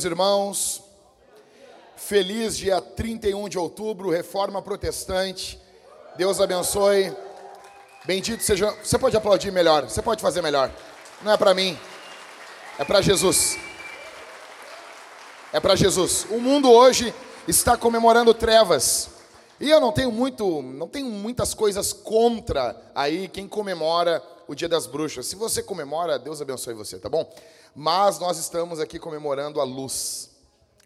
Meus irmãos. Feliz dia 31 de outubro, Reforma Protestante. Deus abençoe. Bendito seja. Você pode aplaudir melhor, você pode fazer melhor. Não é para mim, é para Jesus. É para Jesus. O mundo hoje está comemorando trevas. E eu não tenho muito, não tenho muitas coisas contra aí quem comemora o Dia das Bruxas. Se você comemora, Deus abençoe você, tá bom? Mas nós estamos aqui comemorando a luz.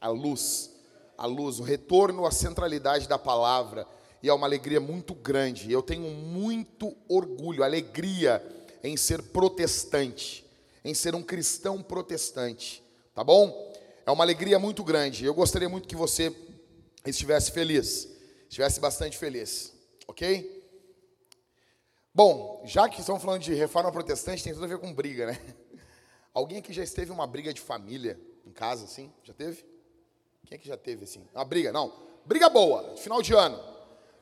A luz. A luz, o retorno à centralidade da palavra. E é uma alegria muito grande. Eu tenho muito orgulho, alegria em ser protestante, em ser um cristão protestante, tá bom? É uma alegria muito grande. Eu gostaria muito que você estivesse feliz estivesse bastante feliz, ok? Bom, já que estamos falando de reforma protestante, tem tudo a ver com briga, né? Alguém aqui já esteve uma briga de família em casa, assim? Já teve? Quem é que já teve, assim? Uma briga, não. Briga boa, final de ano.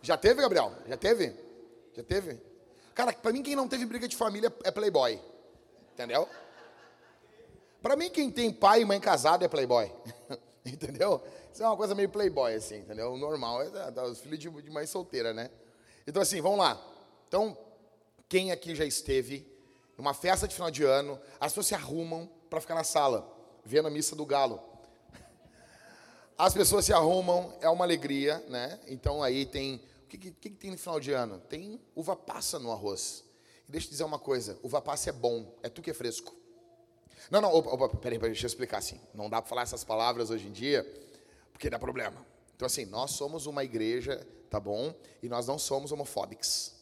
Já teve, Gabriel? Já teve? Já teve? Cara, pra mim quem não teve briga de família é playboy. Entendeu? Pra mim quem tem pai e mãe casado é playboy. Entendeu? Isso é uma coisa meio playboy, assim, entendeu? Normal é, é, é os filhos de, de mãe solteira, né? Então, assim, vamos lá. Então, quem aqui já esteve numa festa de final de ano, as pessoas se arrumam para ficar na sala, vendo a missa do galo. As pessoas se arrumam, é uma alegria, né? Então aí tem. O que, que, que tem no final de ano? Tem uva passa no arroz. E deixa eu dizer uma coisa: uva passa é bom, é tu que é fresco. Não, não, opa, opa peraí, peraí, deixa eu explicar assim. Não dá para falar essas palavras hoje em dia, porque dá problema. Então, assim, nós somos uma igreja, tá bom? E nós não somos homofóbicos.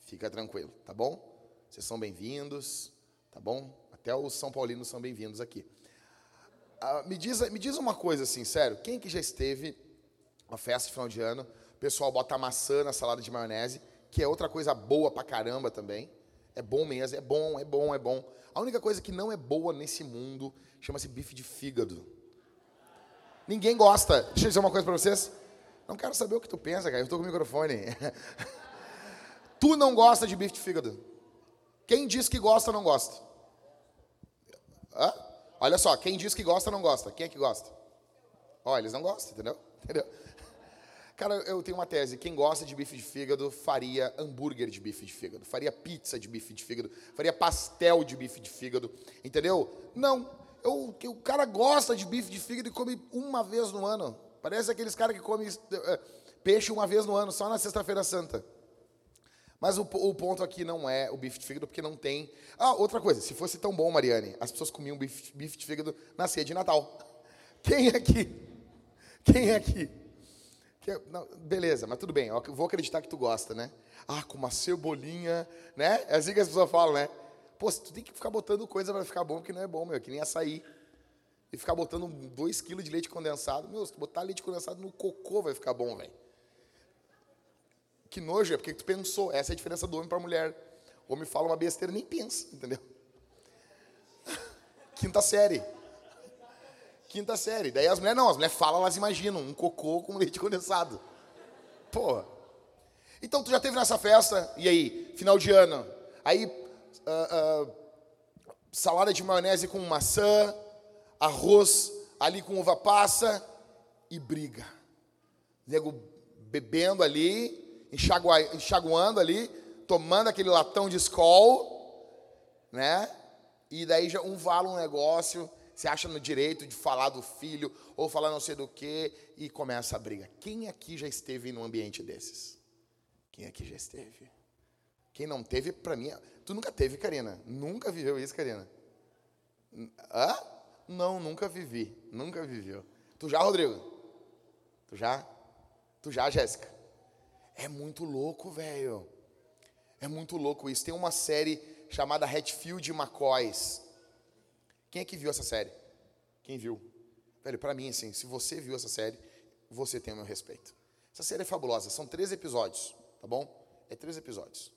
Fica tranquilo, tá bom? Vocês são bem-vindos, tá bom? Até os São Paulinos são bem-vindos aqui. Ah, me, diz, me diz uma coisa assim, sério. Quem que já esteve uma festa de final de ano, o pessoal bota maçã na salada de maionese, que é outra coisa boa pra caramba também. É bom mesmo, é bom, é bom, é bom. A única coisa que não é boa nesse mundo chama-se bife de fígado. Ninguém gosta. Deixa eu dizer uma coisa para vocês. Não quero saber o que tu pensa, cara. Eu estou com o microfone. tu não gosta de bife de fígado. Quem diz que gosta, não gosta. Hã? Olha só, quem diz que gosta, não gosta. Quem é que gosta? Ó, eles não gostam, entendeu? Entendeu? Cara, eu tenho uma tese. Quem gosta de bife de fígado faria hambúrguer de bife de fígado, faria pizza de bife de fígado, faria pastel de bife de fígado, entendeu? Não. Eu, o cara gosta de bife de fígado e come uma vez no ano. Parece aqueles caras que comem uh, peixe uma vez no ano, só na Sexta-feira Santa. Mas o, o, ponto aqui não é o bife de fígado, porque não tem. Ah, outra coisa, se fosse tão bom, Mariane, as pessoas comiam bife, bife de fígado na ceia de Natal. Quem é aqui? Quem é aqui? Que, não, beleza, mas tudo bem, eu vou acreditar que tu gosta, né? Ah, com uma cebolinha, né? É assim que as pessoas falam, né? Pô, tu tem que ficar botando coisa para ficar bom, porque não é bom, meu, que nem açaí. E ficar botando 2 kg de leite condensado. Meu, se botar leite condensado no cocô vai ficar bom, velho. Que nojo, é porque tu pensou. Essa é a diferença do homem para a mulher. O homem fala uma besteira nem pensa, entendeu? Quinta série. Quinta série. Daí as mulheres não, as mulheres falam, elas imaginam um cocô com leite condensado. Porra. Então tu já teve nessa festa, e aí, final de ano. Aí uh, uh, salada de maionese com maçã, arroz ali com uva passa e briga. Nego bebendo ali, enxagua, enxaguando ali, tomando aquele latão de escol, né? E daí já um vala um negócio, se acha no direito de falar do filho ou falar não sei do que e começa a briga. Quem aqui já esteve num ambiente desses? Quem aqui já esteve? Quem não teve, para mim, Tu nunca teve, Karina? Nunca viveu isso, Karina? Hã? Não, nunca vivi. Nunca viveu. Tu já, Rodrigo? Tu já? Tu já, Jéssica? É muito louco, velho. É muito louco isso. Tem uma série chamada Hatfield McCoys. Quem é que viu essa série? Quem viu? Velho, para mim, assim, se você viu essa série, você tem o meu respeito. Essa série é fabulosa. São três episódios, tá bom? É três episódios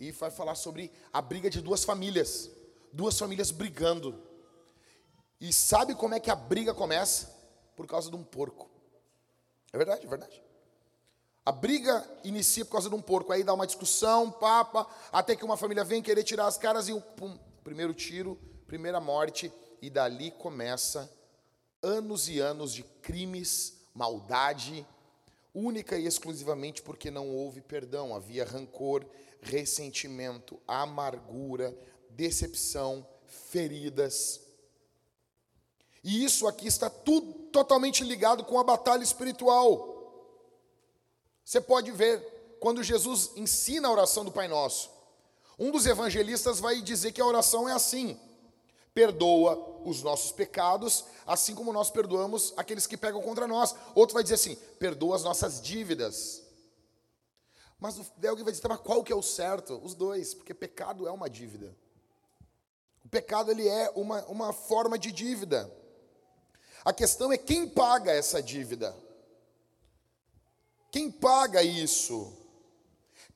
e vai falar sobre a briga de duas famílias, duas famílias brigando. E sabe como é que a briga começa? Por causa de um porco. É verdade, é verdade. A briga inicia por causa de um porco, aí dá uma discussão, papa, até que uma família vem querer tirar as caras e o pum, primeiro tiro, primeira morte e dali começa anos e anos de crimes, maldade, única e exclusivamente porque não houve perdão, havia rancor, ressentimento, amargura, decepção, feridas. E isso aqui está tudo totalmente ligado com a batalha espiritual. Você pode ver quando Jesus ensina a oração do Pai Nosso. Um dos evangelistas vai dizer que a oração é assim: perdoa os nossos pecados, assim como nós perdoamos aqueles que pegam contra nós. Outro vai dizer assim: perdoa as nossas dívidas. Mas alguém vai dizer, tá, mas qual que é o certo? Os dois, porque pecado é uma dívida. O pecado ele é uma, uma forma de dívida. A questão é quem paga essa dívida. Quem paga isso?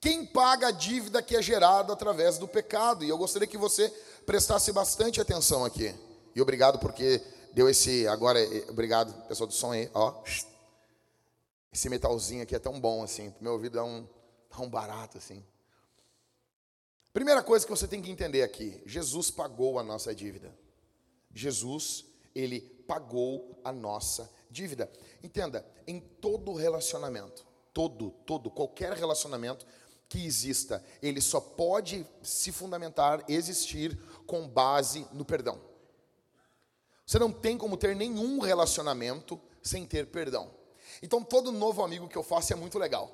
Quem paga a dívida que é gerada através do pecado? E eu gostaria que você prestasse bastante atenção aqui. E obrigado porque deu esse. Agora, eh, obrigado, pessoal do som aí, ó. Esse metalzinho aqui é tão bom assim. Meu ouvido dá um, um barato assim. Primeira coisa que você tem que entender aqui: Jesus pagou a nossa dívida. Jesus, ele pagou a nossa dívida. Entenda, em todo relacionamento, todo, todo, qualquer relacionamento que exista, ele só pode se fundamentar, existir com base no perdão. Você não tem como ter nenhum relacionamento sem ter perdão. Então, todo novo amigo que eu faço é muito legal.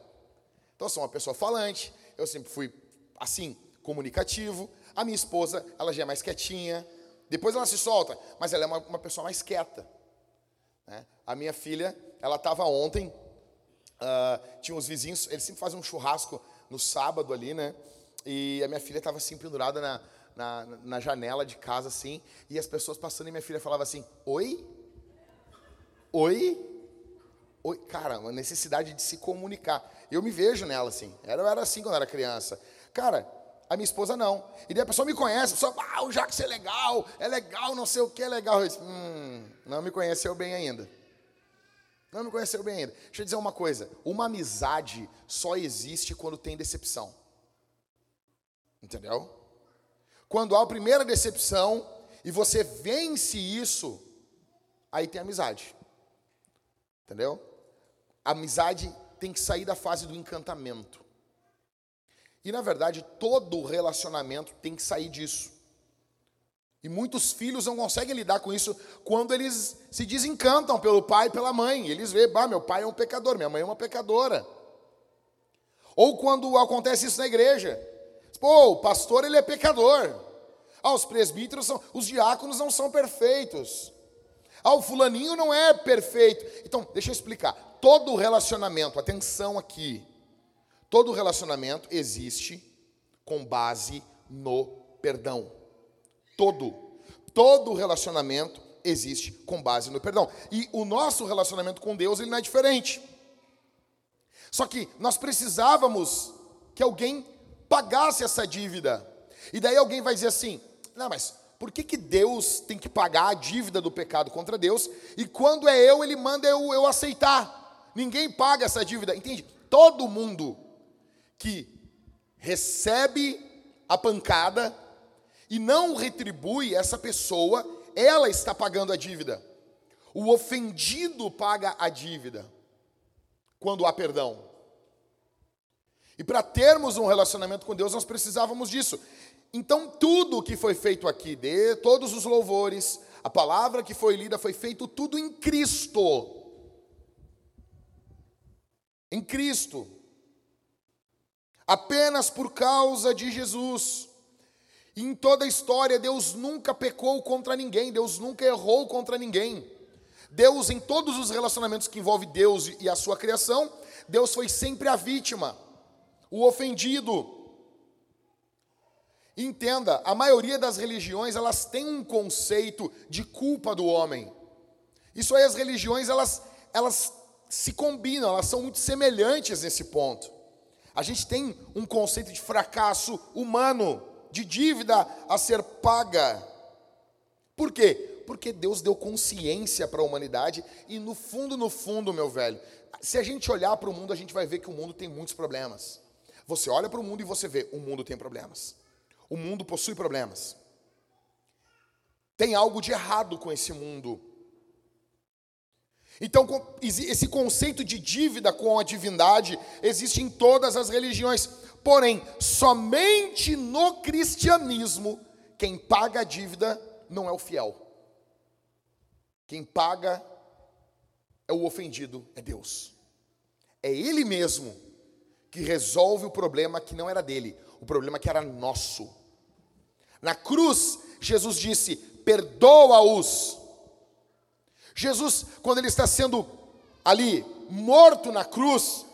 Então, eu sou uma pessoa falante, eu sempre fui assim, comunicativo. A minha esposa, ela já é mais quietinha, depois ela se solta, mas ela é uma, uma pessoa mais quieta. Né? A minha filha, ela estava ontem, uh, tinha uns vizinhos, eles sempre fazem um churrasco no sábado ali, né? E a minha filha estava assim pendurada na, na, na, janela de casa, assim, e as pessoas passando e minha filha falava assim: Oi? Oi? Oi? Cara, uma necessidade de se comunicar. Eu me vejo nela assim. Eu era assim quando era criança. Cara, a minha esposa não. E daí a pessoa me conhece, a pessoa, ah, o Jacques é legal, é legal, não sei o que é legal. Eu disse, hum, não me conheceu bem ainda. Não me conheceu bem ainda. Deixa eu dizer uma coisa: uma amizade só existe quando tem decepção. Entendeu? Quando há a primeira decepção e você vence isso, aí tem amizade. Entendeu? A amizade tem que sair da fase do encantamento. E na verdade, todo relacionamento tem que sair disso. E muitos filhos não conseguem lidar com isso quando eles se desencantam pelo pai e pela mãe. Eles veem, bah, meu pai é um pecador, minha mãe é uma pecadora. Ou quando acontece isso na igreja. Pô, o pastor ele é pecador. Ah, os presbíteros são, os diáconos não são perfeitos. Ah, o fulaninho não é perfeito. Então, deixa eu explicar. Todo relacionamento, atenção aqui, Todo relacionamento existe com base no perdão. Todo. Todo relacionamento existe com base no perdão. E o nosso relacionamento com Deus ele não é diferente. Só que nós precisávamos que alguém pagasse essa dívida. E daí alguém vai dizer assim: não, mas por que, que Deus tem que pagar a dívida do pecado contra Deus? E quando é eu, ele manda eu, eu aceitar. Ninguém paga essa dívida. Entende? Todo mundo que recebe a pancada e não retribui essa pessoa, ela está pagando a dívida. O ofendido paga a dívida quando há perdão. E para termos um relacionamento com Deus, nós precisávamos disso. Então, tudo que foi feito aqui, de todos os louvores, a palavra que foi lida, foi feito tudo em Cristo. Em Cristo apenas por causa de Jesus. Em toda a história, Deus nunca pecou contra ninguém, Deus nunca errou contra ninguém. Deus, em todos os relacionamentos que envolve Deus e a sua criação, Deus foi sempre a vítima, o ofendido. Entenda, a maioria das religiões, elas têm um conceito de culpa do homem. Isso aí, as religiões, elas, elas se combinam, elas são muito semelhantes nesse ponto. A gente tem um conceito de fracasso humano, de dívida a ser paga. Por quê? Porque Deus deu consciência para a humanidade e no fundo, no fundo, meu velho, se a gente olhar para o mundo, a gente vai ver que o mundo tem muitos problemas. Você olha para o mundo e você vê, o mundo tem problemas. O mundo possui problemas. Tem algo de errado com esse mundo. Então, esse conceito de dívida com a divindade existe em todas as religiões. Porém, somente no cristianismo, quem paga a dívida não é o fiel. Quem paga é o ofendido, é Deus. É Ele mesmo que resolve o problema que não era dele, o problema que era nosso. Na cruz, Jesus disse: perdoa-os Jesus, quando ele está sendo ali morto na cruz,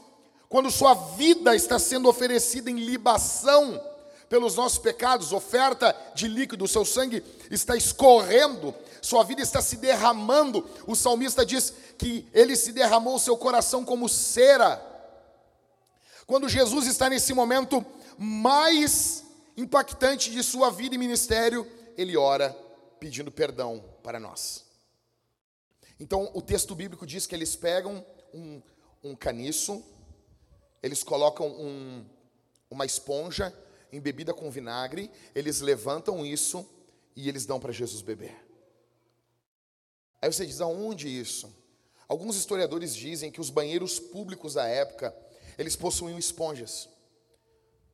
quando sua vida está sendo oferecida em libação pelos nossos pecados, oferta de líquido, seu sangue está escorrendo, sua vida está se derramando. O salmista diz que ele se derramou seu coração como cera. Quando Jesus está nesse momento mais impactante de sua vida e ministério, ele ora pedindo perdão para nós. Então, o texto bíblico diz que eles pegam um, um caniço, eles colocam um, uma esponja embebida com vinagre, eles levantam isso e eles dão para Jesus beber. Aí você diz, aonde isso? Alguns historiadores dizem que os banheiros públicos da época, eles possuíam esponjas.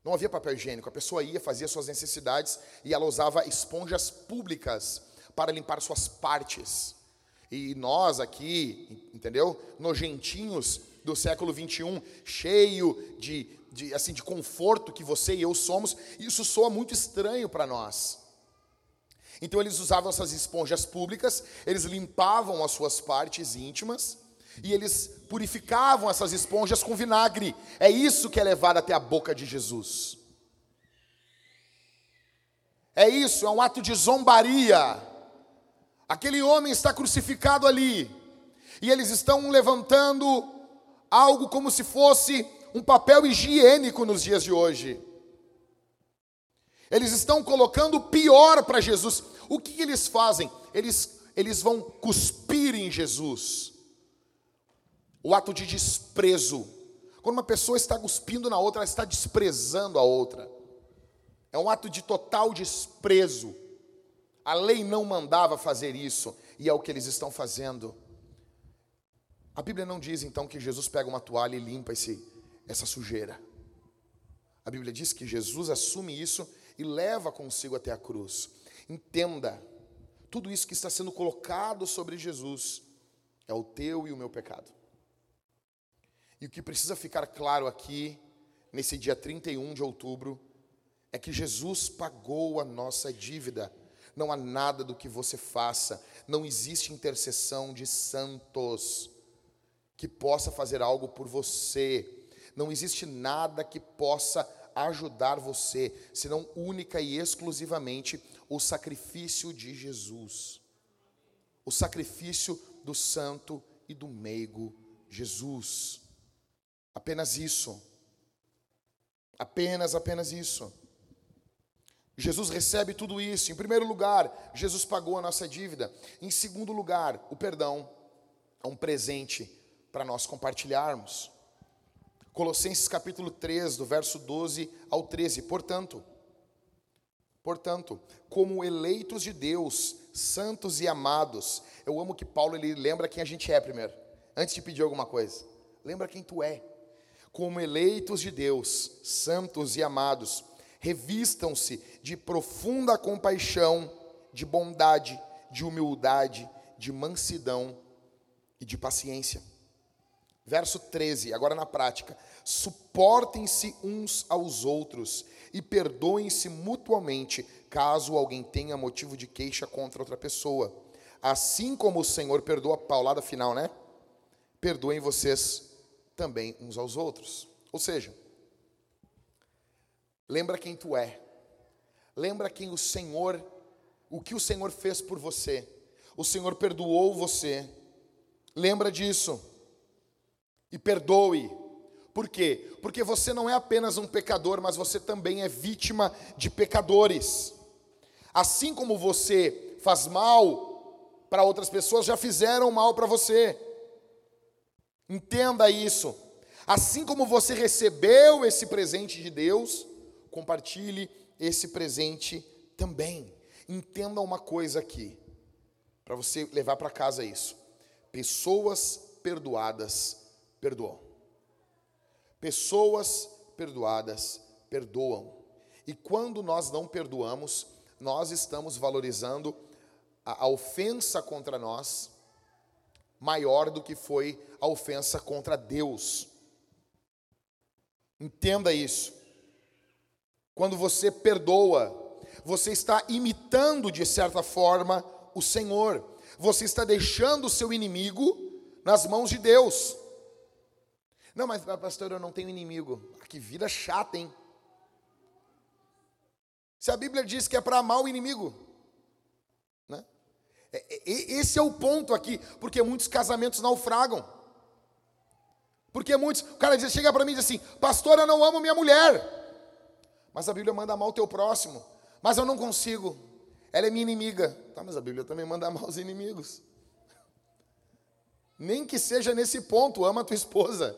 Não havia papel higiênico, a pessoa ia, fazia suas necessidades e ela usava esponjas públicas para limpar suas partes. E nós aqui, entendeu? Nojentinhos do século 21, cheio de, de, assim, de conforto que você e eu somos, isso soa muito estranho para nós. Então eles usavam essas esponjas públicas, eles limpavam as suas partes íntimas e eles purificavam essas esponjas com vinagre. É isso que é levado até a boca de Jesus. É isso, é um ato de zombaria Aquele homem está crucificado ali, e eles estão levantando algo como se fosse um papel higiênico nos dias de hoje. Eles estão colocando pior para Jesus. O que eles fazem? Eles, eles vão cuspir em Jesus. O ato de desprezo. Quando uma pessoa está cuspindo na outra, ela está desprezando a outra. É um ato de total desprezo. A lei não mandava fazer isso, e é o que eles estão fazendo. A Bíblia não diz então que Jesus pega uma toalha e limpa esse, essa sujeira. A Bíblia diz que Jesus assume isso e leva consigo até a cruz. Entenda, tudo isso que está sendo colocado sobre Jesus é o teu e o meu pecado. E o que precisa ficar claro aqui, nesse dia 31 de outubro, é que Jesus pagou a nossa dívida não há nada do que você faça, não existe intercessão de santos que possa fazer algo por você. Não existe nada que possa ajudar você, senão única e exclusivamente o sacrifício de Jesus. O sacrifício do santo e do meigo Jesus. Apenas isso. Apenas, apenas isso. Jesus recebe tudo isso. Em primeiro lugar, Jesus pagou a nossa dívida. Em segundo lugar, o perdão é um presente para nós compartilharmos. Colossenses capítulo 3, do verso 12 ao 13. Portanto, portanto, como eleitos de Deus, santos e amados. Eu amo que Paulo ele lembra quem a gente é primeiro, antes de pedir alguma coisa. Lembra quem tu é. Como eleitos de Deus, santos e amados revistam-se de profunda compaixão, de bondade, de humildade, de mansidão e de paciência. Verso 13, agora na prática. Suportem-se uns aos outros e perdoem-se mutuamente, caso alguém tenha motivo de queixa contra outra pessoa. Assim como o Senhor perdoa, paulada final, né? Perdoem vocês também uns aos outros. Ou seja, Lembra quem tu é. Lembra quem o Senhor, o que o Senhor fez por você. O Senhor perdoou você. Lembra disso. E perdoe. Por quê? Porque você não é apenas um pecador, mas você também é vítima de pecadores. Assim como você faz mal para outras pessoas, já fizeram mal para você. Entenda isso. Assim como você recebeu esse presente de Deus, compartilhe esse presente também. Entenda uma coisa aqui. para você levar para casa isso. Pessoas perdoadas perdoam. Pessoas perdoadas perdoam. E quando nós não perdoamos, nós estamos valorizando a, a ofensa contra nós maior do que foi a ofensa contra Deus. Entenda isso. Quando você perdoa, você está imitando de certa forma o Senhor. Você está deixando o seu inimigo nas mãos de Deus. Não, mas pastor, eu não tenho inimigo. Ah, que vida chata, hein? Se a Bíblia diz que é para amar o inimigo, né? É, é, esse é o ponto aqui, porque muitos casamentos naufragam. Porque muitos, o cara diz, chega para mim e diz assim: Pastor, eu não amo minha mulher. Mas a Bíblia manda amar o teu próximo. Mas eu não consigo. Ela é minha inimiga. Tá, mas a Bíblia também manda amar os inimigos. Nem que seja nesse ponto, ama a tua esposa.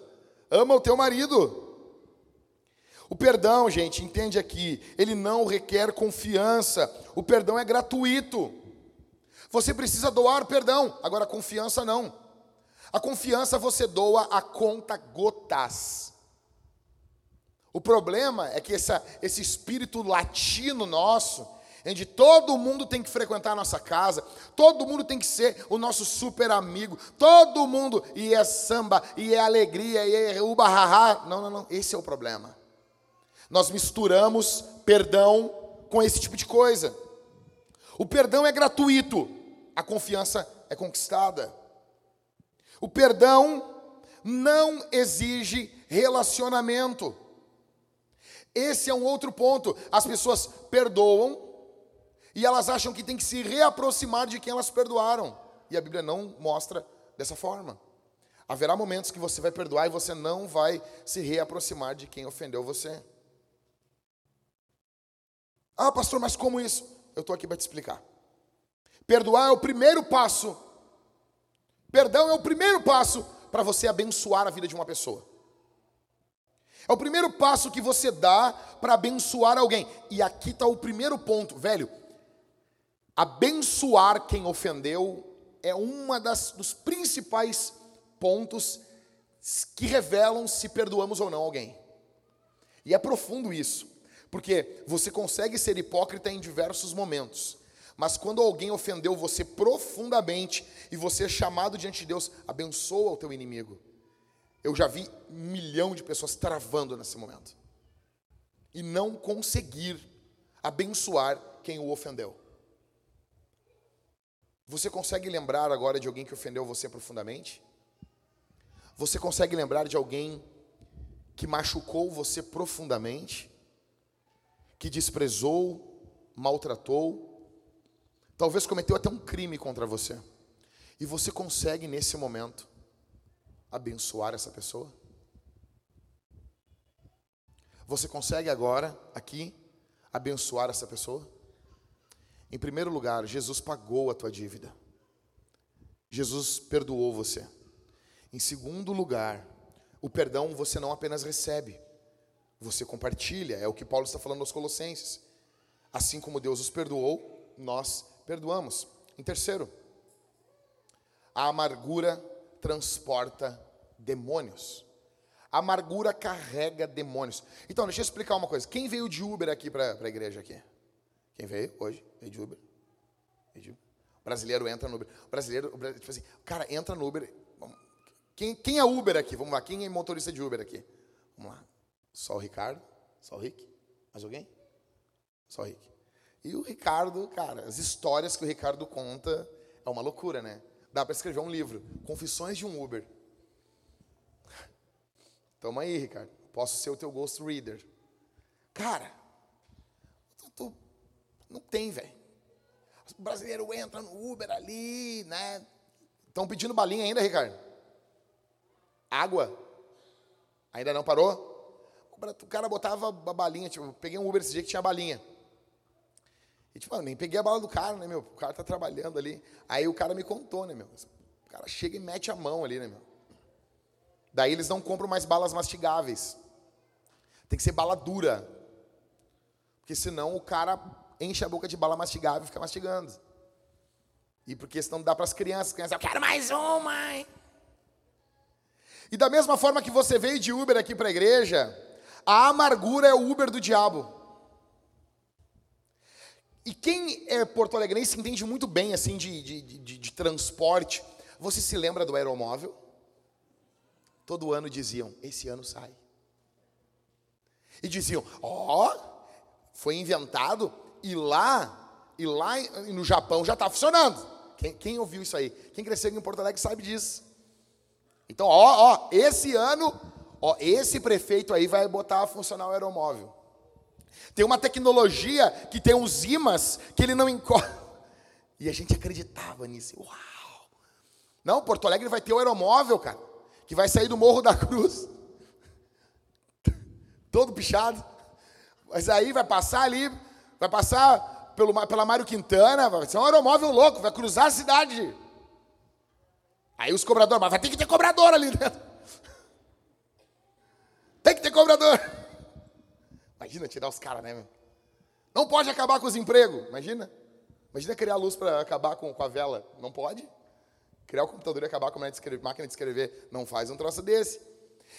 Ama o teu marido. O perdão, gente, entende aqui, ele não requer confiança. O perdão é gratuito. Você precisa doar perdão, agora confiança não. A confiança você doa a conta gotas. O problema é que essa, esse espírito latino nosso, onde todo mundo tem que frequentar a nossa casa, todo mundo tem que ser o nosso super amigo, todo mundo, e é samba, e é alegria, e é uba haha. Não, não, não, esse é o problema. Nós misturamos perdão com esse tipo de coisa. O perdão é gratuito, a confiança é conquistada. O perdão não exige relacionamento. Esse é um outro ponto. As pessoas perdoam e elas acham que tem que se reaproximar de quem elas perdoaram. E a Bíblia não mostra dessa forma. Haverá momentos que você vai perdoar e você não vai se reaproximar de quem ofendeu você. Ah, pastor, mas como isso? Eu estou aqui para te explicar. Perdoar é o primeiro passo. Perdão é o primeiro passo para você abençoar a vida de uma pessoa. É o primeiro passo que você dá para abençoar alguém. E aqui está o primeiro ponto, velho. Abençoar quem ofendeu é das dos principais pontos que revelam se perdoamos ou não alguém. E é profundo isso, porque você consegue ser hipócrita em diversos momentos. Mas quando alguém ofendeu você profundamente e você é chamado diante de Deus, abençoa o teu inimigo. Eu já vi um milhão de pessoas travando nesse momento. E não conseguir abençoar quem o ofendeu. Você consegue lembrar agora de alguém que ofendeu você profundamente? Você consegue lembrar de alguém que machucou você profundamente? Que desprezou, maltratou? Talvez cometeu até um crime contra você. E você consegue nesse momento abençoar essa pessoa? Você consegue agora, aqui, abençoar essa pessoa? Em primeiro lugar, Jesus pagou a tua dívida. Jesus perdoou você. Em segundo lugar, o perdão você não apenas recebe, você compartilha. É o que Paulo está falando aos Colossenses. Assim como Deus os perdoou, nós perdoamos. Em terceiro, a amargura transporta demônios. Amargura carrega demônios. Então, deixa eu explicar uma coisa. Quem veio de Uber aqui para a igreja aqui? Quem veio hoje? Veio de Uber. Veio de Uber. O brasileiro entra no Uber. O brasileiro, o brasileiro, tipo assim, cara, entra no Uber. Quem, quem é Uber aqui? Vamos lá. Quem é motorista de Uber aqui? Vamos lá. Só o Ricardo? Só o Rick? Mais alguém? Só o Rick. E o Ricardo, cara, as histórias que o Ricardo conta é uma loucura, né? Dá para escrever um livro, Confissões de um Uber. Toma aí, Ricardo. Posso ser o teu ghost reader. Cara, tu, não tem, velho. O brasileiro entra no Uber ali, né? Estão pedindo balinha ainda, Ricardo? Água? Ainda não parou? O cara botava a balinha, tipo, peguei um Uber esse dia que tinha balinha. E tipo, eu nem peguei a bala do cara, né, meu? O cara tá trabalhando ali. Aí o cara me contou, né, meu? O cara chega e mete a mão ali, né, meu? Daí eles não compram mais balas mastigáveis. Tem que ser bala dura. Porque senão o cara enche a boca de bala mastigável e fica mastigando. E porque senão dá para as crianças, as crianças, eu quero mais um, mãe. E da mesma forma que você veio de Uber aqui para a igreja, a amargura é o Uber do diabo. E quem é porto-alegrense entende muito bem assim de, de, de, de transporte. Você se lembra do aeromóvel? Todo ano diziam, esse ano sai. E diziam, ó, oh, foi inventado e lá, e lá no Japão já está funcionando. Quem, quem, ouviu isso aí? Quem cresceu em Porto Alegre sabe disso. Então, ó, ó, esse ano, ó, esse prefeito aí vai botar a funcionar o aeromóvel. Tem uma tecnologia que tem uns imãs que ele não encosta. E a gente acreditava nisso. Uau! Não, Porto Alegre vai ter o aeromóvel, cara, que vai sair do Morro da Cruz. Todo pichado. Mas aí vai passar ali, vai passar pelo, pela Mário Quintana, vai ser um aeromóvel louco, vai cruzar a cidade. Aí os cobradores, mas vai ter que ter cobrador ali dentro. Tem que ter cobrador. Imagina tirar os caras, né, meu? Não pode acabar com os empregos, imagina. Imagina criar luz para acabar com, com, a vela. Não pode. Criar o computador e acabar com a máquina de escrever, máquina de escrever. Não faz um troço desse.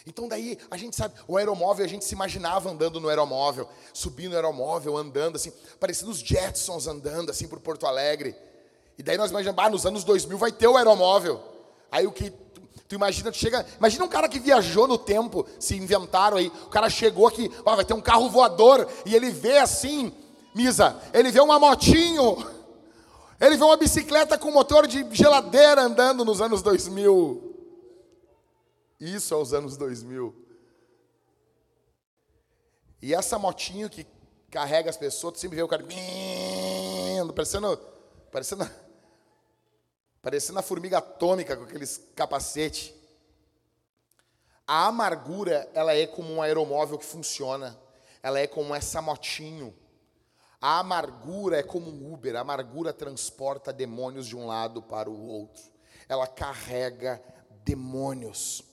Então daí a gente sabe, o aeromóvel, a gente se imaginava andando no aeromóvel, subindo no aeromóvel, andando assim, parecendo os Jetsons andando assim por Porto Alegre. E daí nós imaginamos, ah, nos anos 2000 vai ter o aeromóvel. Aí o que tu, tu imagina, tu chega, imagina um cara que viajou no tempo, se inventaram aí, o cara chegou aqui, ó, vai ter um carro voador e ele vê assim, Misa, ele vê uma motinho, ele vê uma bicicleta com motor de geladeira andando nos anos 2000. Isso aos anos 2000. E essa motinho que carrega as pessoas, tu sempre vê o cara parecendo, parecendo parecendo a formiga atômica com aqueles capacete. A amargura, ela é como um aeromóvel que funciona. Ela é como essa motinho. A amargura é como um Uber. A amargura transporta demônios de um lado para o outro. Ela carrega demônios.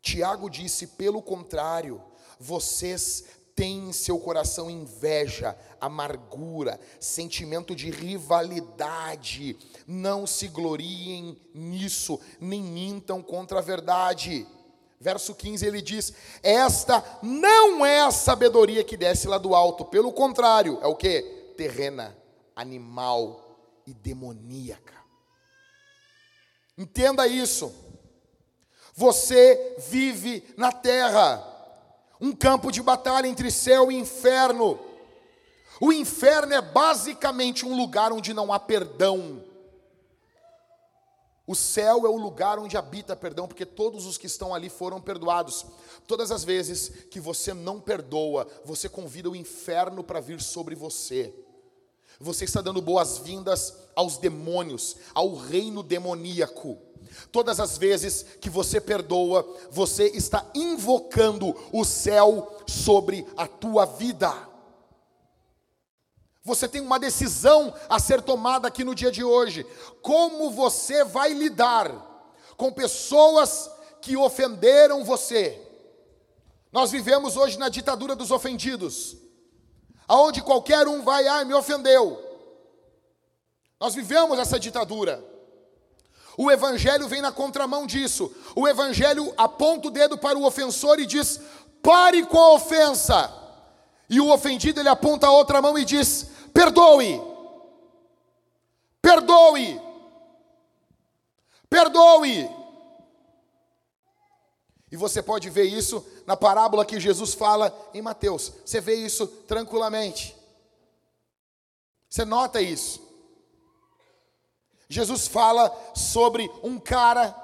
Tiago disse: pelo contrário, vocês têm em seu coração inveja, amargura, sentimento de rivalidade. Não se gloriem nisso, nem mintam contra a verdade. Verso 15 ele diz: Esta não é a sabedoria que desce lá do alto, pelo contrário, é o que? Terrena, animal e demoníaca. Entenda isso. Você vive na terra um campo de batalha entre céu e inferno. O inferno é basicamente um lugar onde não há perdão. O céu é o lugar onde habita perdão, porque todos os que estão ali foram perdoados. Todas as vezes que você não perdoa, você convida o inferno para vir sobre você. Você está dando boas-vindas aos demônios, ao reino demoníaco. Todas as vezes que você perdoa, você está invocando o céu sobre a tua vida. Você tem uma decisão a ser tomada aqui no dia de hoje. Como você vai lidar com pessoas que ofenderam você? Nós vivemos hoje na ditadura dos ofendidos, aonde qualquer um vai, ah, me ofendeu. Nós vivemos essa ditadura. O evangelho vem na contramão disso. O evangelho aponta o dedo para o ofensor e diz: pare com a ofensa. E o ofendido ele aponta a outra mão e diz: perdoe. Perdoe. Perdoe. E você pode ver isso na parábola que Jesus fala em Mateus. Você vê isso tranquilamente. Você nota isso. Jesus fala sobre um cara,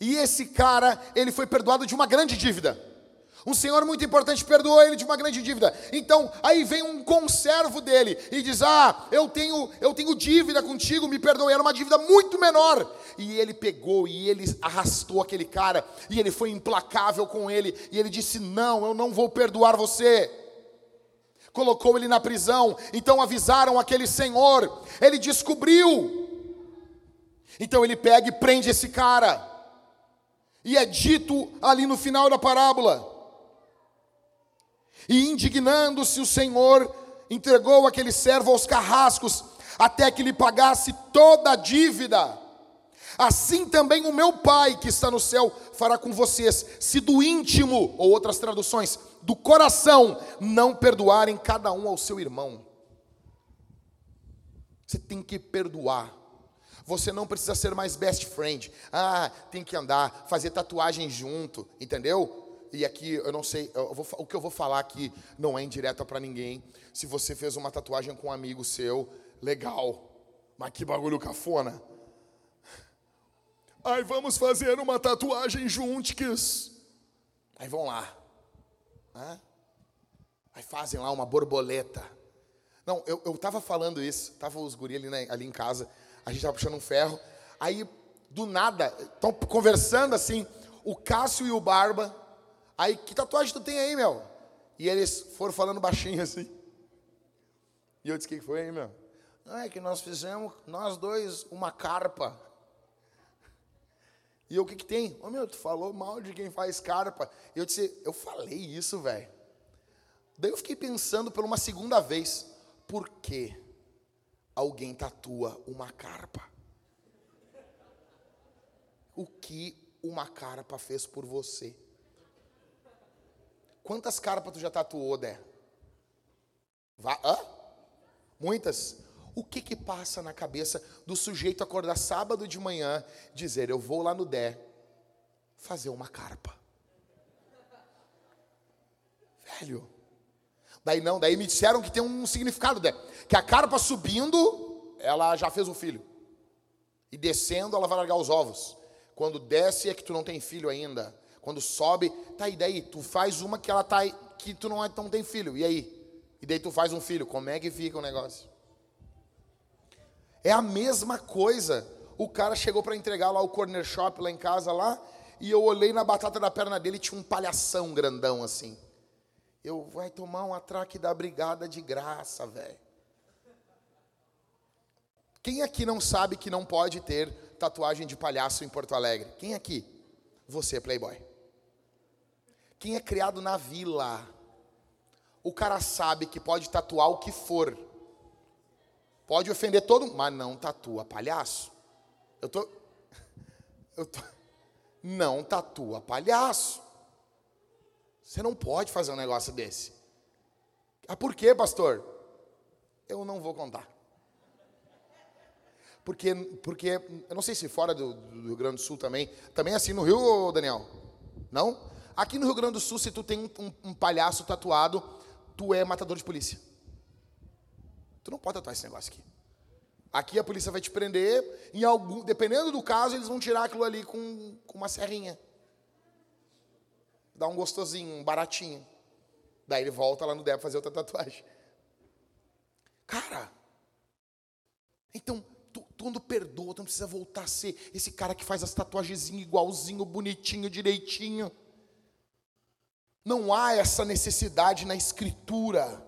e esse cara, ele foi perdoado de uma grande dívida. Um senhor muito importante perdoou ele de uma grande dívida. Então, aí vem um conservo dele e diz: "Ah, eu tenho, eu tenho dívida contigo, me perdoe". Era uma dívida muito menor. E ele pegou e ele arrastou aquele cara e ele foi implacável com ele e ele disse: "Não, eu não vou perdoar você" colocou ele na prisão. Então avisaram aquele senhor, ele descobriu. Então ele pega e prende esse cara. E é dito ali no final da parábola. E indignando-se o Senhor, entregou aquele servo aos carrascos, até que lhe pagasse toda a dívida. Assim também o meu Pai que está no céu fará com vocês, se do íntimo, ou outras traduções, do coração, não perdoarem cada um ao seu irmão. Você tem que perdoar. Você não precisa ser mais best friend. Ah, tem que andar, fazer tatuagem junto, entendeu? E aqui eu não sei, eu vou, o que eu vou falar aqui não é indireta para ninguém. Se você fez uma tatuagem com um amigo seu, legal. Mas que bagulho cafona. Ai, vamos fazer uma tatuagem juntos. Aí vão lá. Aí fazem lá uma borboleta. Não, eu, eu tava falando isso, tava os guri ali, né, ali em casa, a gente tava puxando um ferro. Aí, do nada, estão conversando assim, o Cássio e o Barba. Aí, que tatuagem tu tem aí, meu? E eles foram falando baixinho assim. E eu disse, o que foi aí, meu? Ah, é que nós fizemos, nós dois, uma carpa. E eu, o que que tem? Ô, oh, meu, tu falou mal de quem faz carpa. E eu disse, eu falei isso, velho. Daí eu fiquei pensando por uma segunda vez, por que alguém tatua uma carpa? O que uma carpa fez por você? Quantas carpas tu já tatuou, Dé? Vá, hã? Muitas? O que que passa na cabeça do sujeito acordar sábado de manhã, dizer, eu vou lá no Dé fazer uma carpa? Velho, Daí não, daí me disseram que tem um significado, né? que a carpa subindo, ela já fez um filho. E descendo, ela vai largar os ovos. Quando desce é que tu não tem filho ainda. Quando sobe, tá e daí, tu faz uma que ela tá que tu não, é, não tem filho. E aí? E daí tu faz um filho. Como é que fica o negócio? É a mesma coisa. O cara chegou para entregar lá o corner shop lá em casa lá, e eu olhei na batata da perna dele tinha um palhação grandão assim. Eu vai tomar um atraque da brigada de graça, velho. Quem aqui não sabe que não pode ter tatuagem de palhaço em Porto Alegre? Quem aqui? Você, playboy. Quem é criado na vila? O cara sabe que pode tatuar o que for. Pode ofender todo mundo, mas não tatua palhaço. Eu tô eu tô não tatua palhaço. Você não pode fazer um negócio desse. Ah, por quê, pastor? Eu não vou contar. Porque, porque eu não sei se fora do, do Rio Grande do Sul também, também é assim no Rio, Daniel? Não? Aqui no Rio Grande do Sul, se tu tem um, um palhaço tatuado, tu é matador de polícia. Tu não pode tatuar esse negócio aqui. Aqui a polícia vai te prender, em algum, dependendo do caso, eles vão tirar aquilo ali com, com uma serrinha dá um gostosinho, um baratinho. Daí ele volta lá no Débora fazer outra tatuagem. Cara, então, tu, tu perdoa, tu não precisa voltar a ser esse cara que faz as tatuagenzinhas igualzinho, bonitinho, direitinho. Não há essa necessidade na escritura.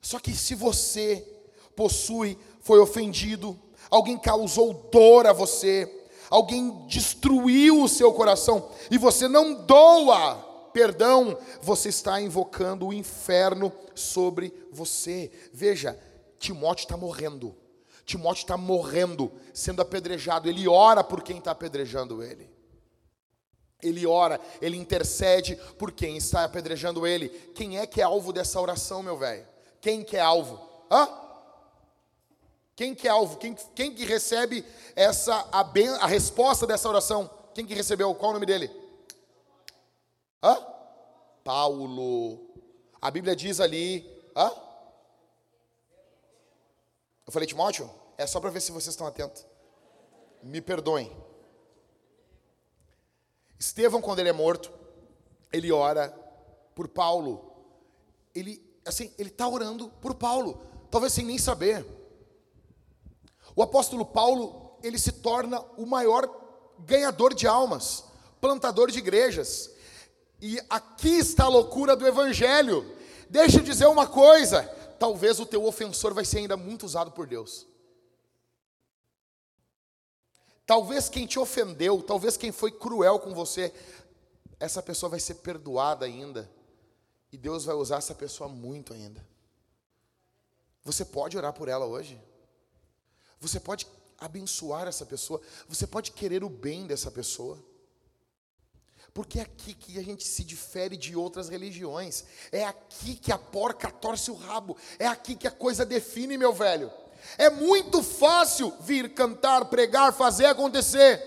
Só que se você possui, foi ofendido, alguém causou dor a você, alguém destruiu o seu coração e você não doa perdão, você está invocando o inferno sobre você. Veja, Timóteo está morrendo. Timóteo está morrendo, sendo apedrejado. Ele ora por quem está apedrejando ele. Ele ora, ele intercede por quem está apedrejando ele. Quem é que é alvo dessa oração, meu velho? Quem que é alvo? Hã? Quem que é alvo? Quem, quem que recebe essa a, ben, a resposta dessa oração? Quem que recebeu? Qual o nome dele? Hã? Paulo. A Bíblia diz ali, hã? Eu falei Timóteo? É só para ver se vocês estão atentos. Me perdoem. Estevão, quando ele é morto, ele ora por Paulo. Ele, assim, ele está orando por Paulo, talvez sem nem saber. O apóstolo Paulo, ele se torna o maior ganhador de almas, plantador de igrejas. E aqui está a loucura do evangelho. Deixa eu dizer uma coisa, talvez o teu ofensor vai ser ainda muito usado por Deus. Talvez quem te ofendeu, talvez quem foi cruel com você, essa pessoa vai ser perdoada ainda. E Deus vai usar essa pessoa muito ainda. Você pode orar por ela hoje? Você pode abençoar essa pessoa, você pode querer o bem dessa pessoa. Porque é aqui que a gente se difere de outras religiões. É aqui que a porca torce o rabo. É aqui que a coisa define, meu velho. É muito fácil vir cantar, pregar, fazer acontecer.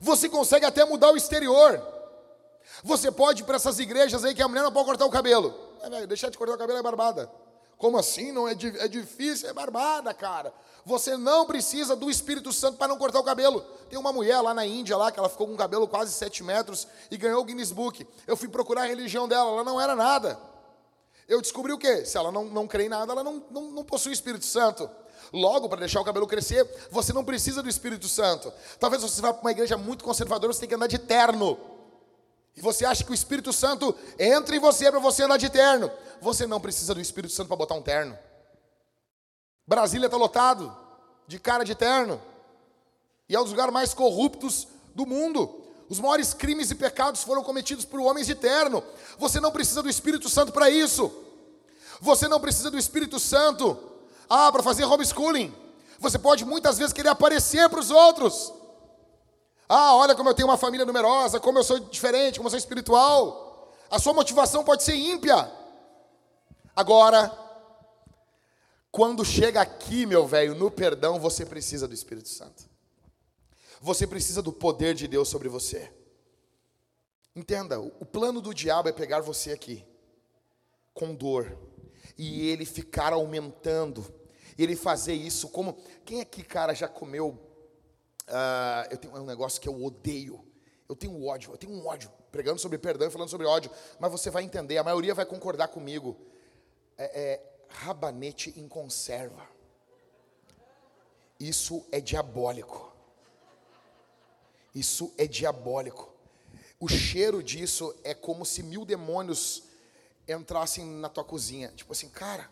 Você consegue até mudar o exterior. Você pode ir para essas igrejas aí que a mulher não pode cortar o cabelo. É, deixar de cortar o cabelo é barbada. Como assim? Não é, é difícil, é barbada, cara. Você não precisa do Espírito Santo para não cortar o cabelo. Tem uma mulher lá na Índia, lá, que ela ficou com o cabelo quase 7 metros e ganhou o Guinness Book. Eu fui procurar a religião dela, ela não era nada. Eu descobri o quê? Se ela não, não crê em nada, ela não, não, não possui o Espírito Santo. Logo, para deixar o cabelo crescer, você não precisa do Espírito Santo. Talvez você vá para uma igreja muito conservadora, você tem que andar de terno. E você acha que o Espírito Santo entra em você para você andar de terno. Você não precisa do Espírito Santo para botar um terno. Brasília está lotado de cara de terno. E é um dos lugares mais corruptos do mundo. Os maiores crimes e pecados foram cometidos por homens de terno. Você não precisa do Espírito Santo para isso. Você não precisa do Espírito Santo ah, para fazer homeschooling. Você pode muitas vezes querer aparecer para os outros. Ah, olha como eu tenho uma família numerosa, como eu sou diferente, como eu sou espiritual. A sua motivação pode ser ímpia. Agora, quando chega aqui, meu velho, no perdão, você precisa do Espírito Santo. Você precisa do poder de Deus sobre você. Entenda, o plano do diabo é pegar você aqui, com dor, e ele ficar aumentando, ele fazer isso como. Quem aqui, cara, já comeu Uh, eu tenho um negócio que eu odeio. Eu tenho ódio, eu tenho um ódio. Pregando sobre perdão e falando sobre ódio. Mas você vai entender, a maioria vai concordar comigo. É, é rabanete em conserva. Isso é diabólico. Isso é diabólico. O cheiro disso é como se mil demônios entrassem na tua cozinha. Tipo assim, cara.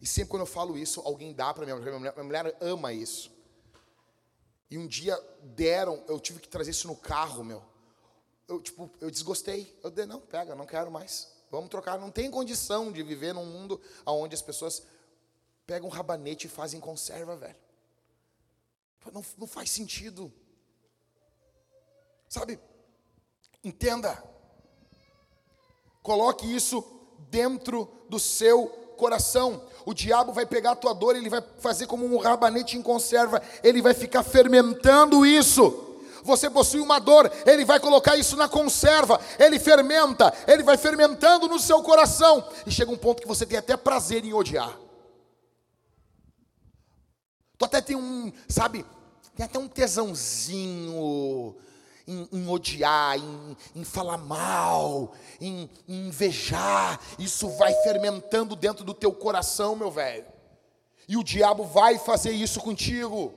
E sempre quando eu falo isso, alguém dá para minha mulher. Minha mulher ama isso. E um dia deram, eu tive que trazer isso no carro, meu. Eu, tipo, eu desgostei. Eu dei, não, pega, não quero mais. Vamos trocar. Não tem condição de viver num mundo onde as pessoas pegam um rabanete e fazem conserva, velho. Não, não faz sentido. Sabe? Entenda. Coloque isso dentro do seu coração. O diabo vai pegar a tua dor, ele vai fazer como um rabanete em conserva, ele vai ficar fermentando isso. Você possui uma dor, ele vai colocar isso na conserva, ele fermenta, ele vai fermentando no seu coração, e chega um ponto que você tem até prazer em odiar. Tu até tem um, sabe, tem até um tesãozinho em, em odiar, em, em, falar mal, em, em invejar. Isso vai fermentando dentro do teu coração, meu velho. E o diabo vai fazer isso contigo.